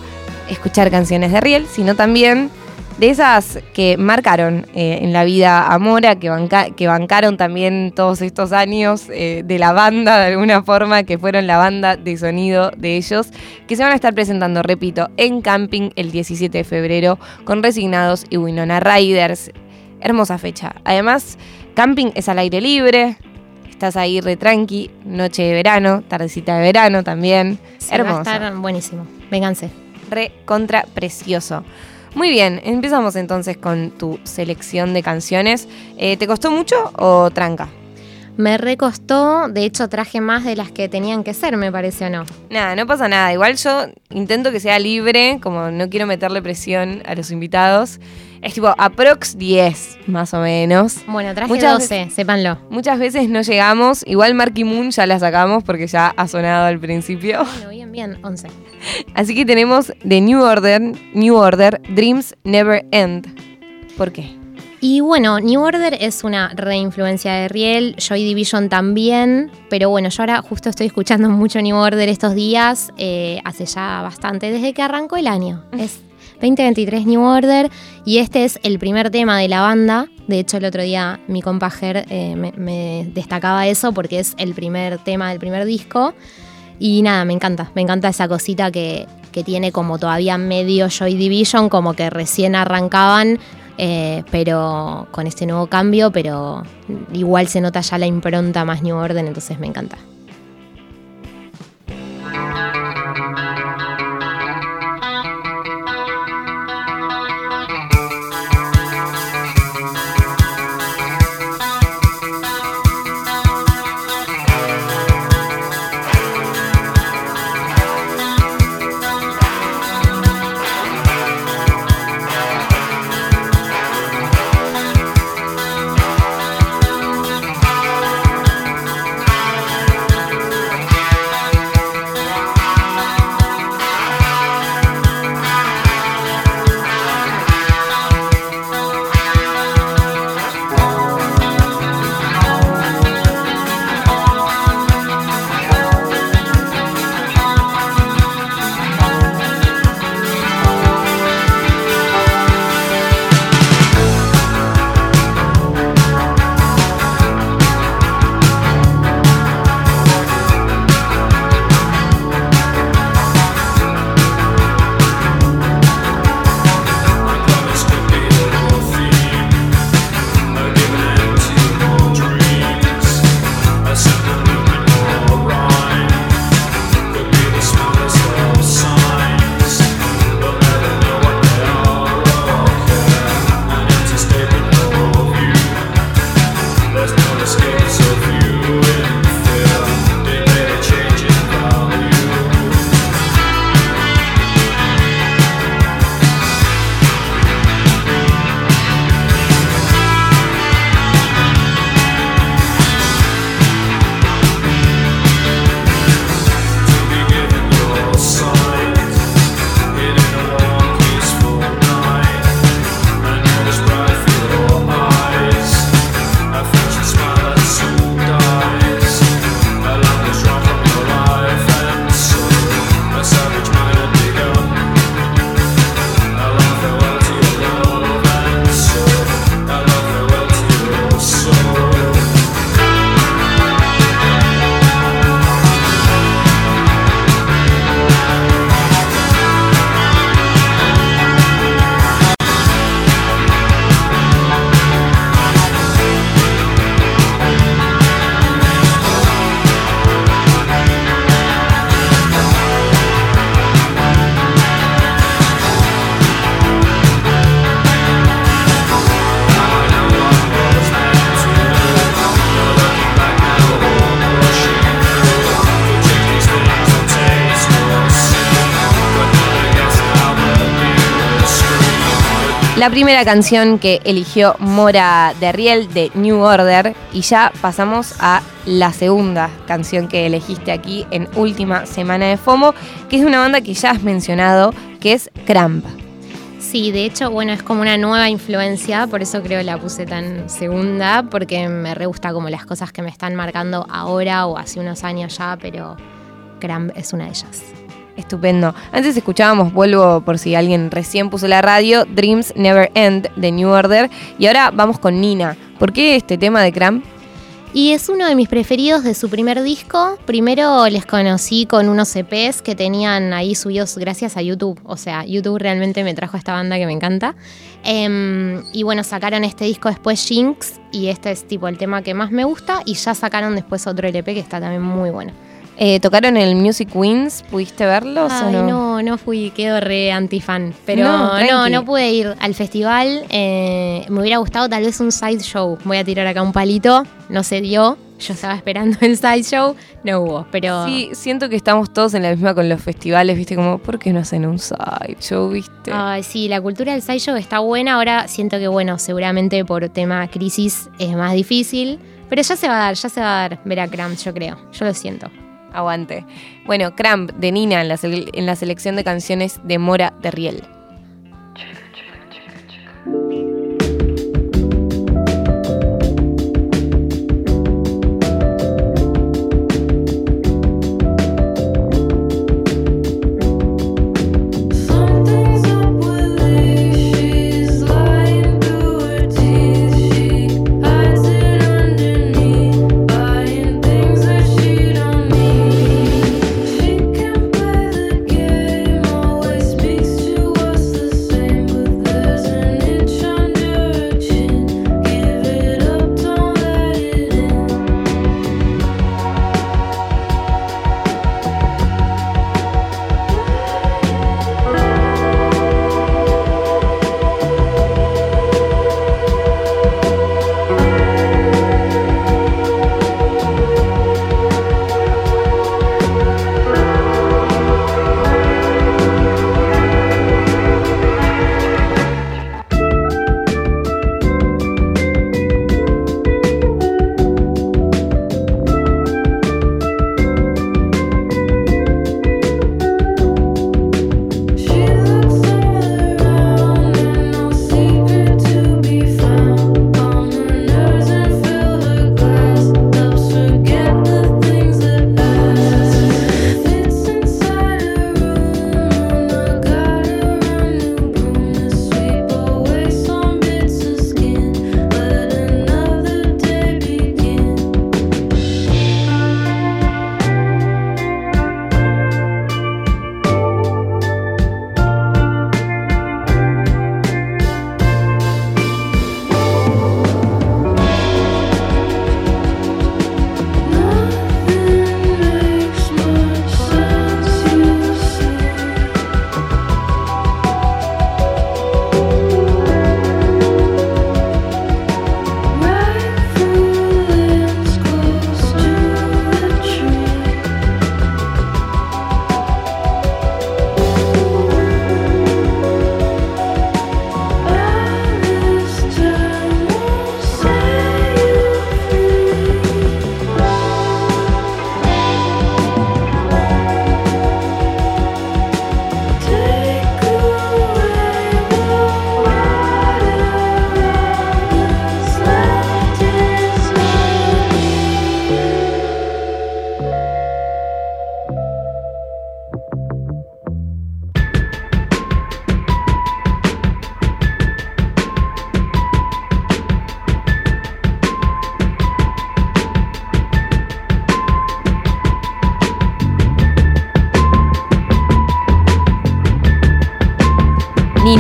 escuchar canciones de Riel, sino también de esas que marcaron eh, en la vida a Mora, que, que bancaron también todos estos años eh, de la banda de alguna forma, que fueron la banda de sonido de ellos, que se van a estar presentando, repito, en Camping el 17 de febrero con Resignados y Winona Riders. Hermosa fecha. Además, Camping es al aire libre, estás ahí re tranqui, noche de verano, tardecita de verano también. Hermoso. Va a estar buenísimo. Vénganse. Re contra precioso. Muy bien, empezamos entonces con tu selección de canciones. Eh, ¿Te costó mucho o tranca? Me recostó, de hecho traje más de las que tenían que ser, me parece o no. Nada, no pasa nada. Igual yo intento que sea libre, como no quiero meterle presión a los invitados. Es tipo aprox 10, más o menos. Bueno, traje muchas 12, sépanlo. Muchas veces no llegamos. Igual Marky Moon ya la sacamos porque ya ha sonado al principio. Bueno, bien, bien, 11. Así que tenemos The New Order, New Order, Dreams Never End. ¿Por qué? Y bueno, New Order es una reinfluencia de Riel, Joy Division también, pero bueno, yo ahora justo estoy escuchando mucho New Order estos días, eh, hace ya bastante, desde que arrancó el año. Es 2023 New Order y este es el primer tema de la banda. De hecho, el otro día mi compajer eh, me, destacaba eso porque es el primer tema del primer disco. Y nada, me encanta, me encanta esa cosita que, que tiene como todavía medio Joy Division, como que recién arrancaban, eh, pero con este nuevo cambio, pero igual se nota ya la impronta más New Order, entonces me encanta. La primera canción que eligió Mora de Riel de New Order y ya pasamos a la segunda canción que elegiste aquí en última semana de FOMO, que es una banda que ya has mencionado, que es Cramp. Sí, de hecho, bueno, es como una nueva influencia, por eso creo la puse tan segunda, porque me re gusta como las cosas que me están marcando ahora o hace unos años ya, pero Cramp es una de ellas. Estupendo. Antes escuchábamos, vuelvo por si alguien recién puso la radio, Dreams Never End de New Order. Y ahora vamos con Nina. ¿Por qué este tema de Cramp? Y es uno de mis preferidos de su primer disco. Primero les conocí con unos EPs que tenían ahí subidos gracias a YouTube. O sea, YouTube realmente me trajo a esta banda que me encanta. Em, y bueno, sacaron este disco después Jinx y este es tipo el tema que más me gusta. Y ya sacaron después otro LP que está también muy bueno. Eh, ¿Tocaron el Music Wings? ¿Pudiste verlos Ay, o no? no, no fui, quedo re antifan. Pero No, no, pude ir al festival. eh, me hubiera gustado tal vez un side show. Voy a tirar acá un palito. No se dio. Yo estaba esperando el side show. No hubo, pero. Sí, siento que estamos todos en la misma con los festivales, ¿viste? Como, ¿por qué no hacen un side show, viste? Ay, sí, la cultura del side show está buena. Ahora siento que, bueno, seguramente por tema crisis es más difícil. Pero ya se va a dar, ya se va a dar ver a Cramp, yo creo. Yo lo siento. Aguante. Bueno, Cramp de Nina en la, en la selección de canciones de Mora de Riel.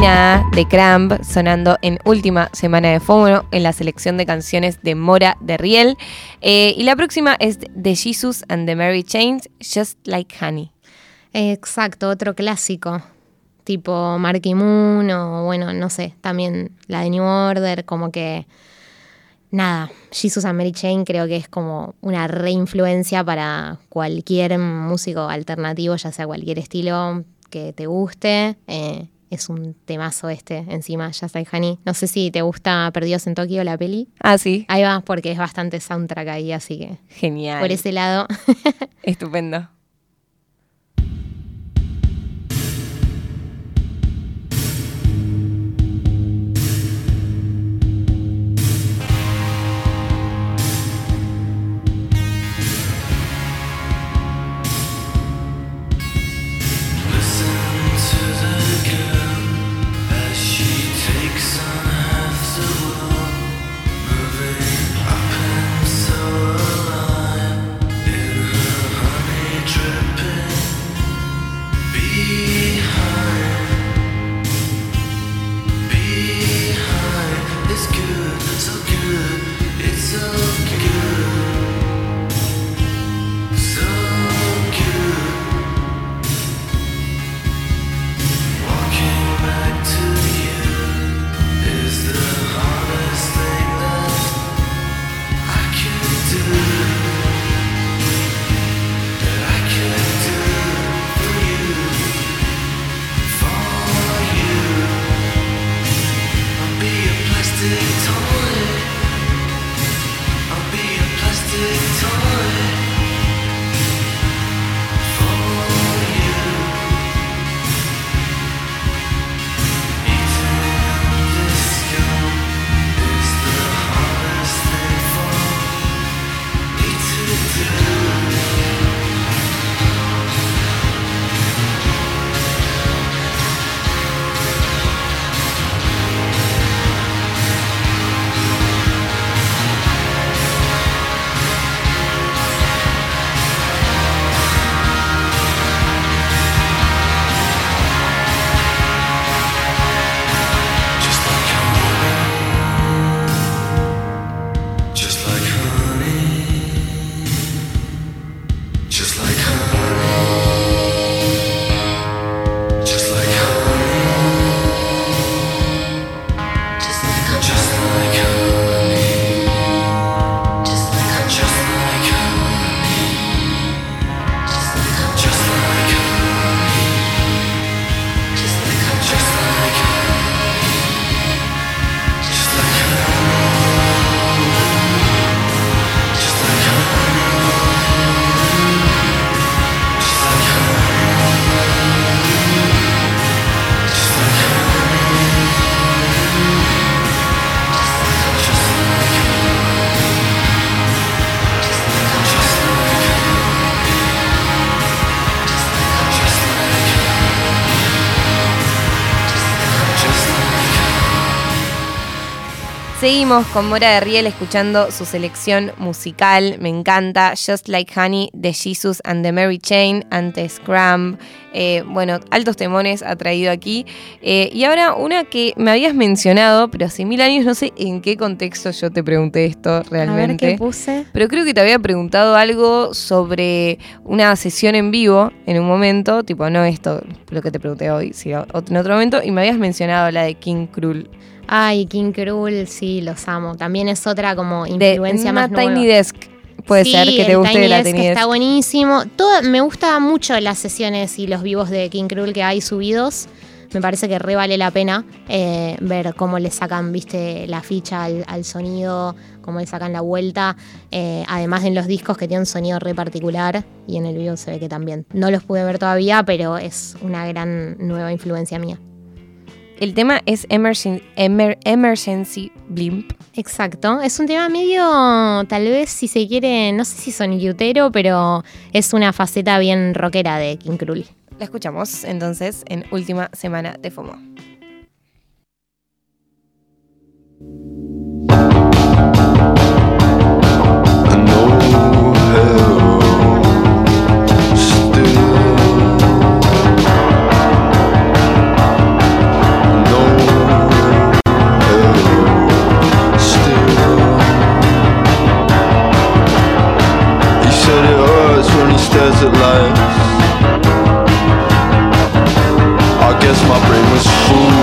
De Cramp sonando en última semana de FOMO en la selección de canciones de Mora de Riel. Eh, y la próxima es de Jesus and the Mary Chains, Just Like Honey. Exacto, otro clásico. Tipo Marky Moon o bueno, no sé, también la de New Order, como que nada, Jesus and Mary Chain creo que es como una reinfluencia para cualquier músico alternativo, ya sea cualquier estilo que te guste. Eh, es un temazo este encima, Just Like Honey. No sé si te gusta Perdidos en Tokio la peli. Ah, sí. Ahí va, porque es bastante soundtrack ahí, así que Genial. por ese lado. Estupendo. Seguimos con Mora de Riel escuchando su selección musical. Me encanta. Just Like Honey de Jesus and the Mary Chain ante Scrum. Eh, bueno, altos temones ha traído aquí. Eh, y ahora una que me habías mencionado, pero hace mil años no sé en qué contexto yo te pregunté esto A ver realmente. qué puse. Pero creo que te había preguntado algo sobre una sesión en vivo en un momento, tipo, no esto, lo que te pregunté hoy, sino en otro momento, y me habías mencionado la de King Cruel. Ay, King Cruel, sí, los amo. También es otra como De influencia una más nueva. Tiny Desk. Puede Sí, ser que te guste Tiny la Desk Tiny Desk. Está buenísimo. Todo, me gusta mucho las sesiones y los vivos de King Cruel que hay subidos. Me parece que re vale la pena eh, ver cómo le sacan, viste, la ficha al, al sonido, cómo le sacan la vuelta. Eh, además en los discos que tienen un sonido re particular y en el vivo se ve que también. No los pude ver todavía, pero es una gran nueva influencia mía. El tema es Emergen- Emer- Emergency Blimp. Exacto, es un tema medio, tal vez si se quiere, no sé si sonidutero, pero es una faceta bien rockera de King Cruel. La escuchamos entonces en última semana de FOMO. Stares at lights. I guess my brain was full.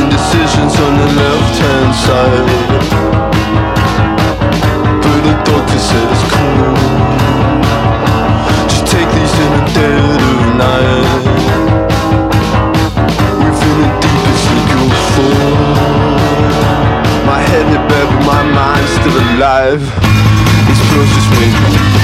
Indecisions on the left hand side. But the doctor said it's cool. Just take these in the dead of night. Within the deepest sleep you'll fall. My head in bed, but my mind's still alive. Pills just me.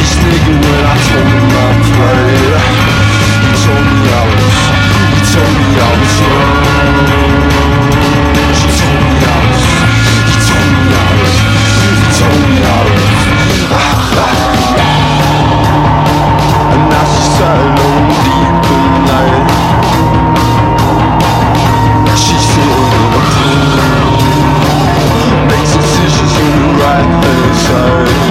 He told me I was, he told me I was. She told me I was, he told me I was, he told me I was. And now she sat alone deep in the night. She's sitting in pool. Makes decisions the right.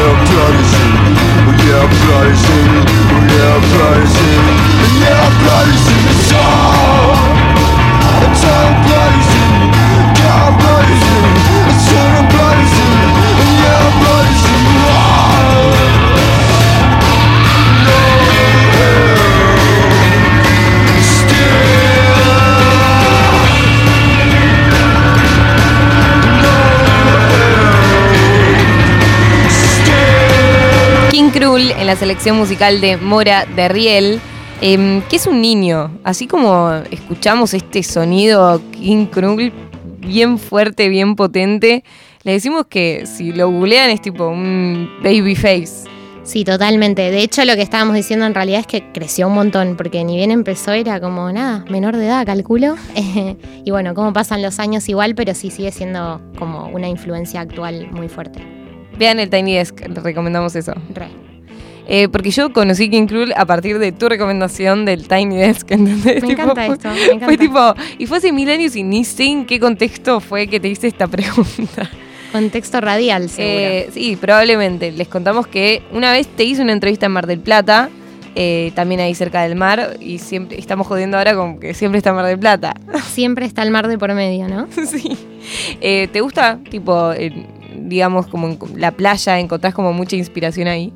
yeah, I'm bloody sin. Yeah, I'm bloody sin. Yeah, I'm bloody sin. Yeah, bloody sin. La selección musical de Mora de Riel, em, que es un niño. Así como escuchamos este sonido King Cruel bien fuerte, bien potente, le decimos que si lo googlean es tipo un baby face. Sí, totalmente. De hecho, lo que estábamos diciendo en realidad es que creció un montón, porque ni bien empezó era como nada, menor de edad, calculo. y bueno, cómo pasan los años igual, pero sí sigue siendo como una influencia actual muy fuerte. Vean el Tiny Desk, recomendamos eso. Re. Eh, porque yo conocí King Cruel a partir de tu recomendación del Tiny Desk, ¿entendés? Me Tipo, encanta fue- esto, me encanta. Fue tipo, y fue hace mil años y ni sé en qué contexto fue que te hice esta pregunta. Contexto radial, seguro. Eh, sí, probablemente. Les contamos que una vez te hice una entrevista en Mar del Plata, eh, también ahí cerca del mar, y siempre estamos jodiendo ahora con que siempre está Mar del Plata. Siempre está el mar de por medio, ¿no? sí. Eh, ¿Te gusta, tipo, digamos, como en la playa, encontrás como mucha inspiración ahí?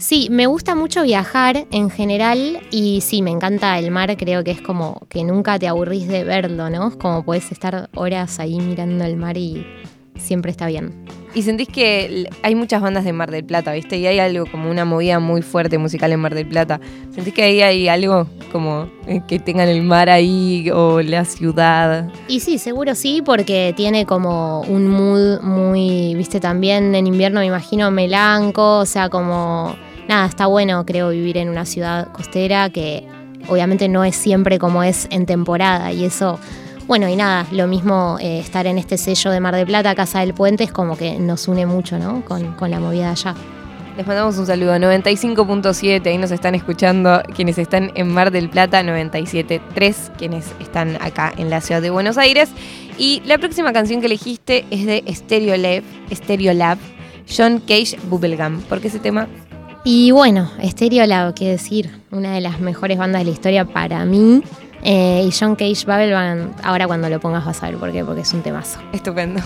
Sí, me gusta mucho viajar en general y sí, me encanta el mar, creo que es como que nunca te aburrís de verlo, ¿no? Como puedes estar horas ahí mirando el mar y siempre está bien. Y sentís que hay muchas bandas de Mar del Plata, ¿viste? Y hay algo como una movida muy fuerte musical en Mar del Plata. ¿Sentís que ahí hay algo como eh, que tengan el mar ahí o la ciudad? Y sí, seguro sí, porque tiene como un mood muy, viste, también en invierno me imagino melanco, o sea, como, nada, está bueno creo vivir en una ciudad costera que obviamente no es siempre como es en temporada y eso, bueno, y nada, lo mismo eh, estar en este sello de Mar del Plata, Casa del Puente, es como que nos une mucho, ¿no? Con, la movida de allá. Les mandamos un saludo. 95.7, ahí nos están escuchando quienes están en Mar del Plata, 97.3, quienes están acá en la ciudad de Buenos Aires. Y la próxima canción que elegiste es de Stereo Lab, Stereo Lab John Cage Bubblegum. ¿Por qué ese tema? Y bueno, Stereolab, qué decir, una de las mejores bandas de la historia para mí. Eh, y John Cage Bubblegum, ahora cuando lo pongas vas a ver por qué, porque es un temazo. Estupendo.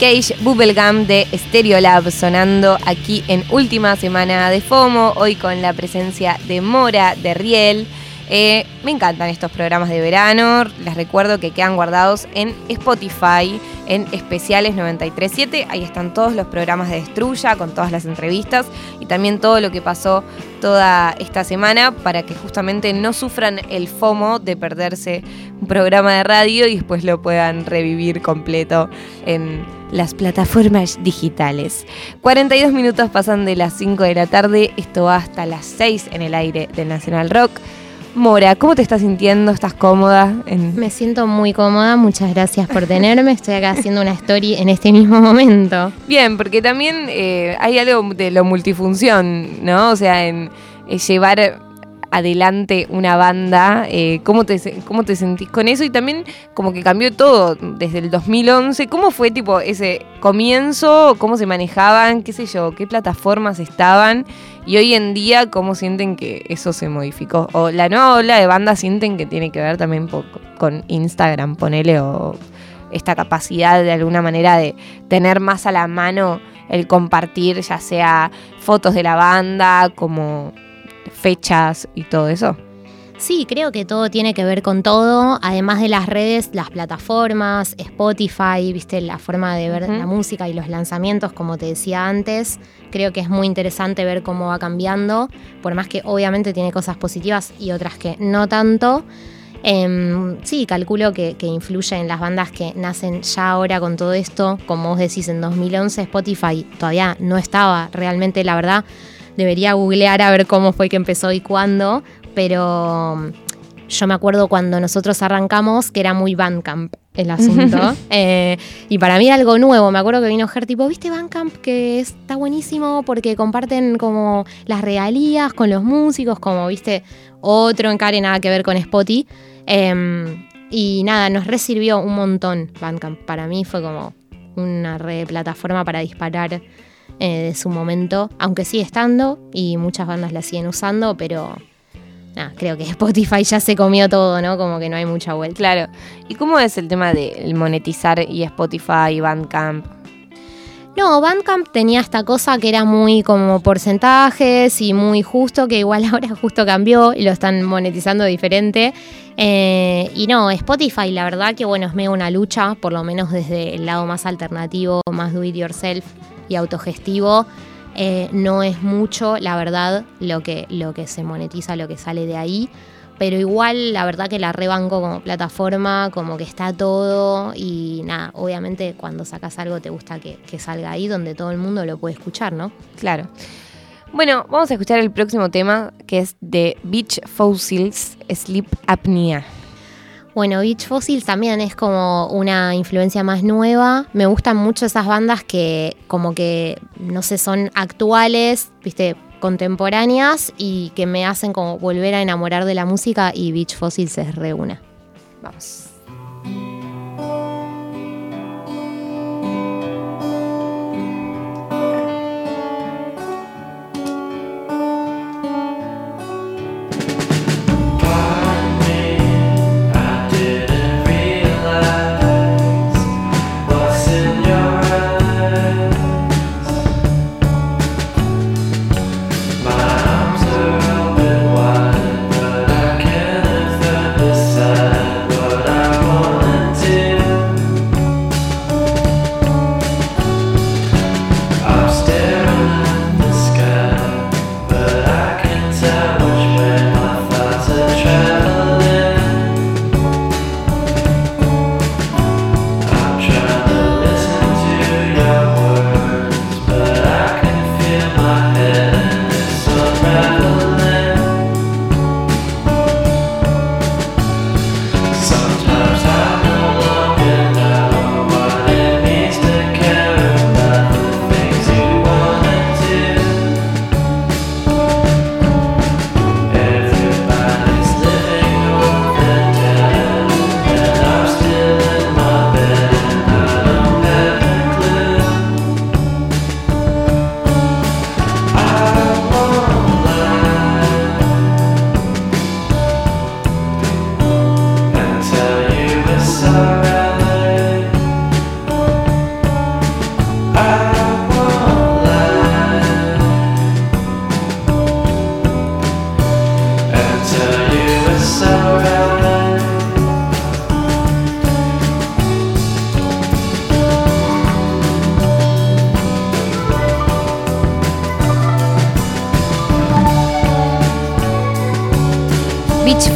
Cage Bubblegum de Stereolab sonando aquí en última semana de FOMO, hoy con la presencia de Mora, de Riel. Eh, me encantan estos programas de verano, les recuerdo que quedan guardados en Spotify, en especiales 937, ahí están todos los programas de Destruya con todas las entrevistas y también todo lo que pasó toda esta semana para que justamente no sufran el FOMO de perderse un programa de radio y después lo puedan revivir completo en las plataformas digitales. 42 minutos pasan de las 5 de la tarde, esto va hasta las 6 en el aire del Nacional Rock. Mora, ¿cómo te estás sintiendo? ¿Estás cómoda? En... Me siento muy cómoda, muchas gracias por tenerme. Estoy acá haciendo una story en este mismo momento. Bien, porque también eh, hay algo de lo multifunción, ¿no? O sea, en eh, llevar adelante una banda. Eh, ¿cómo, te, ¿Cómo te sentís con eso? Y también como que cambió todo desde el 2011. ¿Cómo fue tipo ese comienzo? ¿Cómo se manejaban? ¿Qué sé yo? ¿Qué plataformas estaban? Y hoy en día, ¿cómo sienten que eso se modificó? O la nueva ola de bandas sienten que tiene que ver también con Instagram, ponele, o esta capacidad de alguna manera de tener más a la mano el compartir, ya sea fotos de la banda, como fechas y todo eso. Sí, creo que todo tiene que ver con todo, además de las redes, las plataformas, Spotify, viste, la forma de ver la música y los lanzamientos, como te decía antes. Creo que es muy interesante ver cómo va cambiando, por más que obviamente tiene cosas positivas y otras que no tanto. Em, sí, calculo que, que influye en las bandas que nacen ya ahora con todo esto. Como vos decís, en 2011 Spotify todavía no estaba realmente, la verdad. Debería googlear a ver cómo fue que empezó y cuándo. Pero mm, yo me acuerdo cuando nosotros arrancamos que era muy Bandcamp el asunto. Eh, y para mí era algo nuevo. Me acuerdo que vino Ger tipo, ¿viste Bandcamp? Que está buenísimo porque comparten como las regalías con los músicos, como viste otro encare nada que ver con Spotify. Em, y nada, nos resirvió un montón Bandcamp. Para mí fue como una re plataforma para disparar eh, de su momento, aunque sigue estando y muchas bandas la siguen usando, pero nada, creo que Spotify ya se comió todo, ¿no? Como que no hay mucha vuelta. Claro. ¿Y cómo es el tema de monetizar y Spotify y Bandcamp? No, Bandcamp tenía esta cosa que era muy como porcentajes y muy justo, que igual ahora justo cambió y lo están monetizando diferente. Eh, y no, Spotify la verdad que bueno, es medio una lucha, por lo menos desde el lado más alternativo, más do it yourself y autogestivo. Eh, no es mucho, la verdad, lo que, lo que se monetiza, lo que sale de ahí. Pero igual, la verdad que la rebanco como plataforma, como que está todo y nada, obviamente cuando sacas algo te gusta que, que salga ahí donde todo el mundo lo puede escuchar, ¿no? Claro. Bueno, vamos a escuchar el próximo tema que es de Beach Fossils, Sleep Apnea. Bueno, Beach Fossils también es como una influencia más nueva. Me gustan mucho esas bandas que como que, no sé, son actuales, viste, contemporáneas y que me hacen como volver a enamorar de la música y Beach Fossils es re una. Vamos.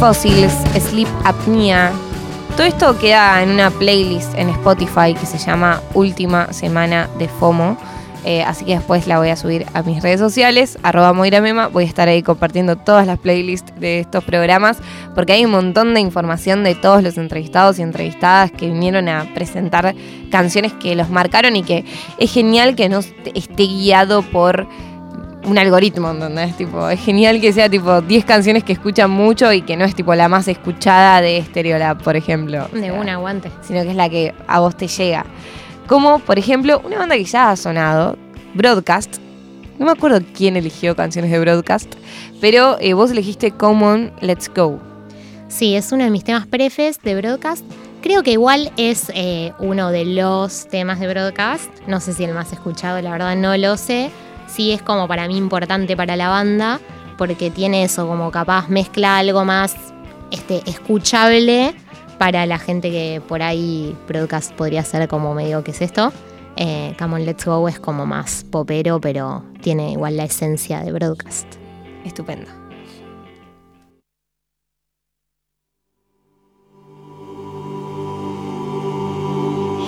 Fossils, Sleep Apnea. Todo esto queda en una playlist en Spotify que se llama Última Semana de FOMO. Eh, así que después la voy a subir a mis redes sociales, arroba Moira Mema. Voy a estar ahí compartiendo todas las playlists de estos programas porque hay un montón de información de todos los entrevistados y entrevistadas que vinieron a presentar canciones que los marcaron y que es genial que no esté guiado por un algoritmo, ¿entendés? Tipo, es genial que sea tipo 10 canciones que escuchan mucho y que no es tipo la más escuchada de Stereolab, por ejemplo. O De sea, un aguante. Sino que es la que a vos te llega. Como, por ejemplo, una banda que ya ha sonado, Broadcast. No me acuerdo quién eligió canciones de Broadcast, pero eh, vos elegiste Common Let's Go. Sí, es uno de mis temas prefes de Broadcast. Creo que igual es eh, uno de los temas de Broadcast. No sé si el más escuchado, la verdad no lo sé. Sí es como para mí importante para la banda, porque tiene eso, como capaz mezcla algo más este, escuchable para la gente que por ahí Broadcast podría ser como medio, ¿qué es esto? Eh, Come on, Let's Go es como más popero, pero tiene igual la esencia de Broadcast. Estupendo.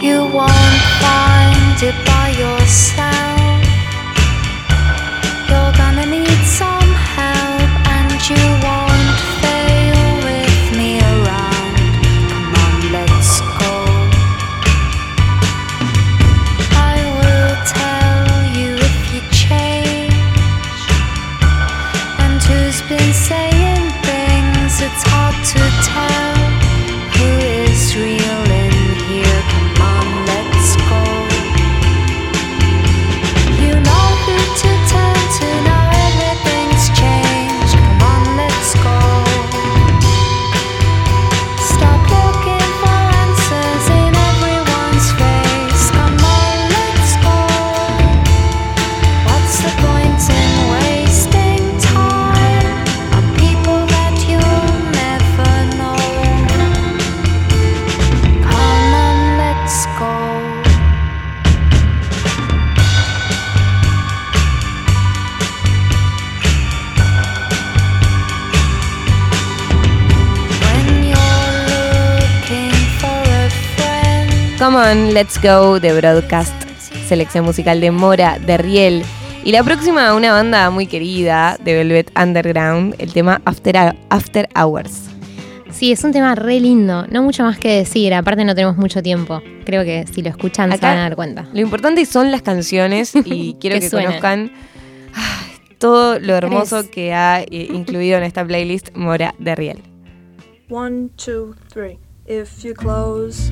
You won't find it by yourself. Come on, let's go de Broadcast, selección musical de Mora, de Riel. Y la próxima, una banda muy querida de Velvet Underground, el tema After, After Hours. Sí, es un tema re lindo, no mucho más que decir, aparte no tenemos mucho tiempo. Creo que si lo escuchan se van a dar cuenta. Lo importante son las canciones y quiero Que conozcan ay, todo lo hermoso Tres. que ha eh, incluido en esta playlist Mora de Riel. One, two, three. If you close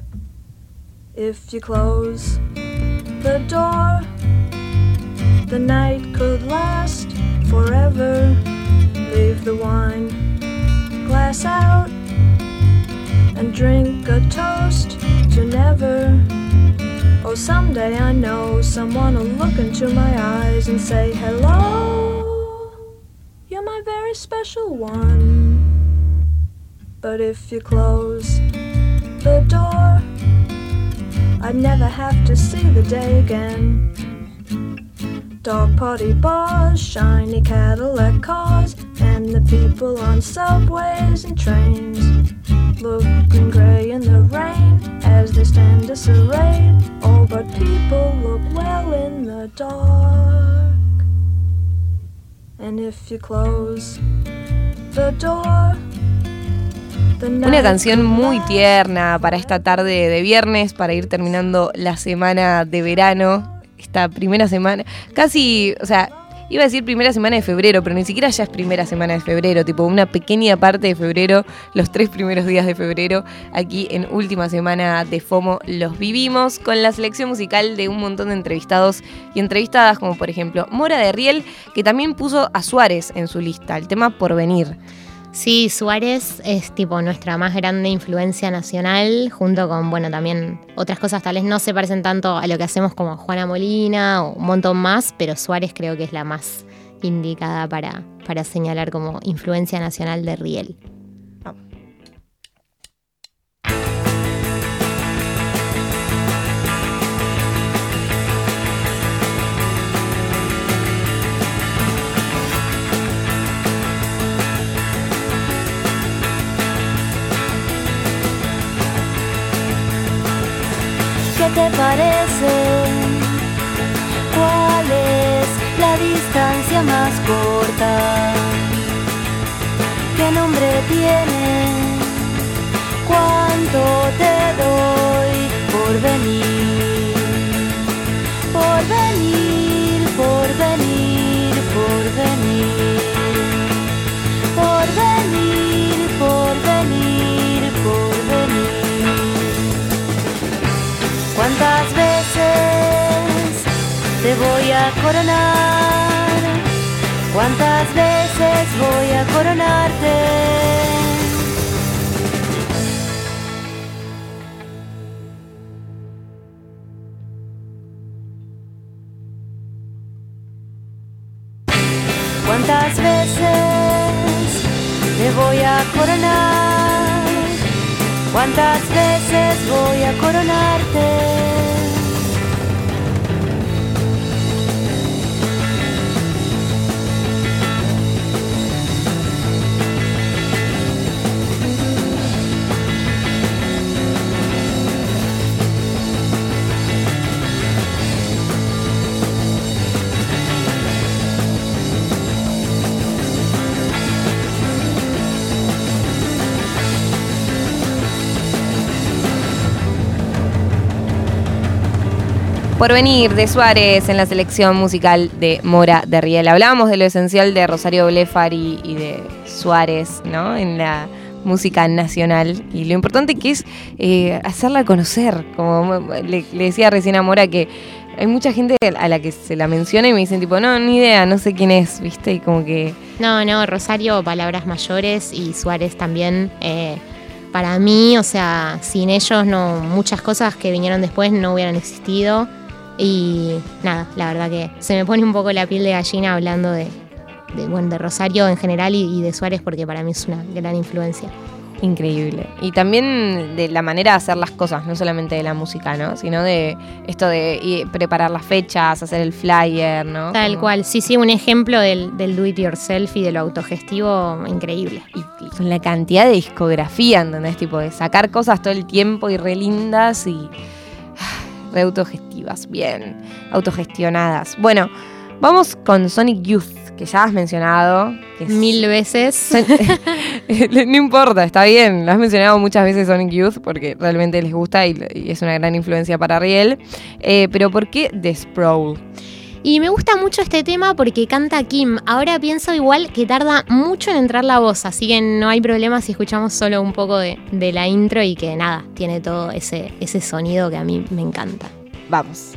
If you close the door, the night could last forever. Leave the wine glass out and drink a toast to never. Oh, someday I know someone will look into my eyes and say, Hello, you're my very special one. But if you close the door, I'd never have to see the day again. Dog party bars, shiny Cadillac cars, and the people on subways and trains. Looking grey in the rain as they stand disarrayed. All but people look well in the dark. And if you close the door, Una canción muy tierna para esta tarde de viernes, para ir terminando la semana de verano, esta primera semana, casi, o sea, iba a decir primera semana de febrero, pero ni siquiera ya es primera semana de febrero, tipo una pequeña parte de febrero, los tres primeros días de febrero, aquí en última semana de FOMO los vivimos con la selección musical de un montón de entrevistados y entrevistadas, como por ejemplo Mora de Riel, que también puso a Suárez en su lista, el tema por venir. Sí, Suárez es tipo nuestra más grande influencia nacional, junto con, bueno, también otras cosas tal vez no se parecen tanto a lo que hacemos como Juana Molina o un montón más, pero Suárez creo que es la más indicada para, para señalar como influencia nacional de Riel. ¿Qué te parece? ¿Cuál es la distancia más corta? ¿Qué nombre tiene? ¿Cuánto te doy por venir? Por venir, por venir, ¿Cuántas veces te voy a coronar? ¿Cuántas veces voy a coronarte? ¿Cuántas veces te voy a coronar? ¿Cuántas veces voy a coronarte? Por venir de Suárez en la selección musical de Mora de Riel. Hablábamos de lo esencial de Rosario Blefari y de Suárez, ¿no? En la música nacional y lo importante que es eh, hacerla conocer. Como le, le decía recién a Mora que hay mucha gente a la que se la menciona y me dicen tipo, no, ni idea, no sé quién es, ¿viste? Y como que No, no, Rosario, palabras mayores y Suárez también. eh, para mí, o sea, sin ellos no, muchas cosas que vinieron después no hubieran existido. Y nada, la verdad que se me pone un poco la piel de gallina hablando de, de, bueno, de Rosario en general y, y de Suárez porque para mí es una gran influencia. Increíble. Y también de la manera de hacer las cosas, no solamente de la música, ¿no? Sino de esto de preparar las fechas, hacer el flyer, ¿no? Tal Como- cual, sí, sí, un ejemplo del, del do it yourself y de lo autogestivo increíble. Y, y con la cantidad de discografía, ¿entendés? Tipo de sacar cosas todo el tiempo y re lindas y ah, re autogestivas, bien, autogestionadas. Bueno, vamos con Sonic Youth, que ya has mencionado. Que Mil veces. No importa, está bien. Lo has mencionado muchas veces Sonic Youth porque realmente les gusta y, y es una gran influencia para Riel. Eh, pero ¿por qué The Sprawl? Y me gusta mucho este tema porque canta Kim. Ahora pienso igual que tarda mucho en entrar la voz, así que no hay problema si escuchamos solo un poco de, la intro y que nada, tiene todo ese, ese sonido que a mí me encanta. Vamos.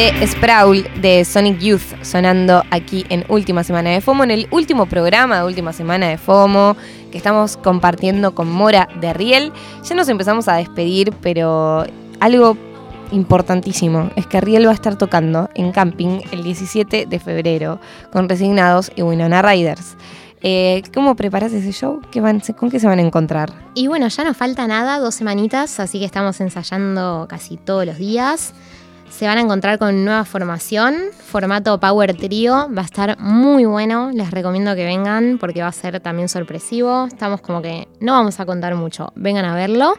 De Sprawl de Sonic Youth sonando aquí en Última Semana de FOMO, en el último programa de Última Semana de FOMO que estamos compartiendo con Mora de Riel. Ya nos empezamos a despedir, pero algo importantísimo es que Riel va a estar tocando en camping el 17 de febrero con Resignados y Winona Riders. Eh, ¿Cómo preparas ese show? ¿Qué van, ¿Con qué se van a encontrar? Y bueno, ya no falta nada, dos semanitas, así que estamos ensayando casi todos los días. Se van a encontrar con nueva formación, formato Power Trio, va a estar muy bueno, les recomiendo que vengan porque va a ser también sorpresivo. Estamos como que no vamos a contar mucho, vengan a verlo.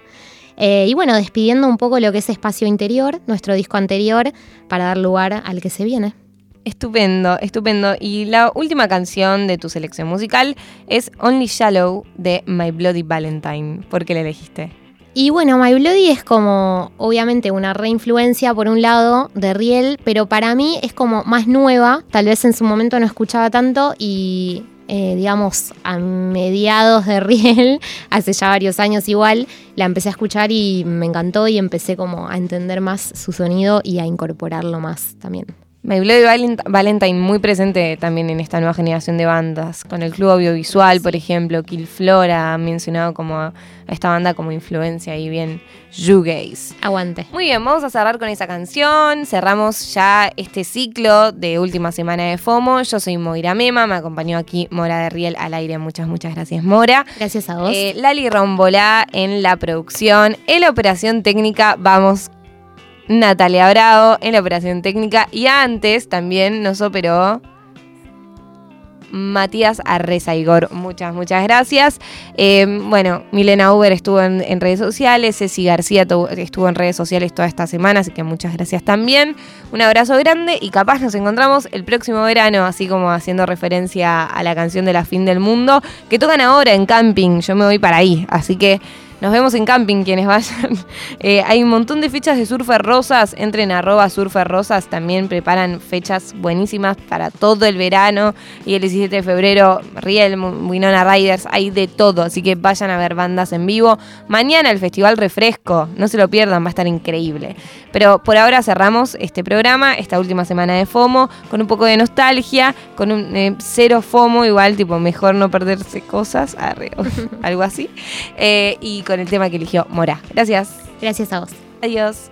Eh, y bueno, despidiendo un poco lo que es Espacio Interior, nuestro disco anterior, para dar lugar al que se viene. Estupendo, estupendo. Y la última canción de tu selección musical es Only Shallow de My Bloody Valentine. ¿Por qué la elegiste? Y bueno, My Bloody es como, obviamente, una reinfluencia por un lado de Riel, pero para mí es como más nueva. Tal vez en su momento no escuchaba tanto y, eh, digamos, a mediados de Riel, hace ya varios años igual, la empecé a escuchar y me encantó y empecé como a entender más su sonido y a incorporarlo más también. My Bloody Valent- Valentine muy presente también en esta nueva generación de bandas, con el Club Audiovisual, por ejemplo, Kill Flora, han mencionado como a esta banda como influencia y bien shoegaze. Aguante. Muy bien, vamos a cerrar con esa canción. Cerramos ya este ciclo de última semana de FOMO. Yo soy Moira Mema, me acompañó aquí Mora de Riel al aire. Muchas, muchas gracias, Mora. Gracias a vos. Eh, Lali Rombolá en la producción. En la operación técnica vamos Natalia Bravo en la operación técnica. Y antes también nos operó Matías Arreza Igor. Muchas, muchas gracias. Eh, bueno, Milena Uber estuvo en, en redes sociales, Ceci García tu- estuvo en redes sociales toda esta semana, así que muchas gracias también. Un abrazo grande y capaz nos encontramos el próximo verano, así como haciendo referencia a la canción de la fin del mundo, que tocan ahora en camping. Yo me voy para ahí, así que nos vemos en camping quienes vayan. Eh, hay un montón de fechas de Surfer Rosas. Entren arroba Surfer Rosas. También preparan fechas buenísimas para todo el verano. Y el 17 de febrero, Riel, Winona Riders, hay de todo. Así que vayan a ver bandas en vivo. Mañana el Festival Refresco. No se lo pierdan, va a estar increíble. Pero por ahora cerramos este programa, esta última semana de FOMO, con un poco de nostalgia, con un eh, cero FOMO, igual, tipo, mejor no perderse cosas, algo así. Eh, y con el tema que eligió Mora. Gracias. Gracias a vos. Adiós.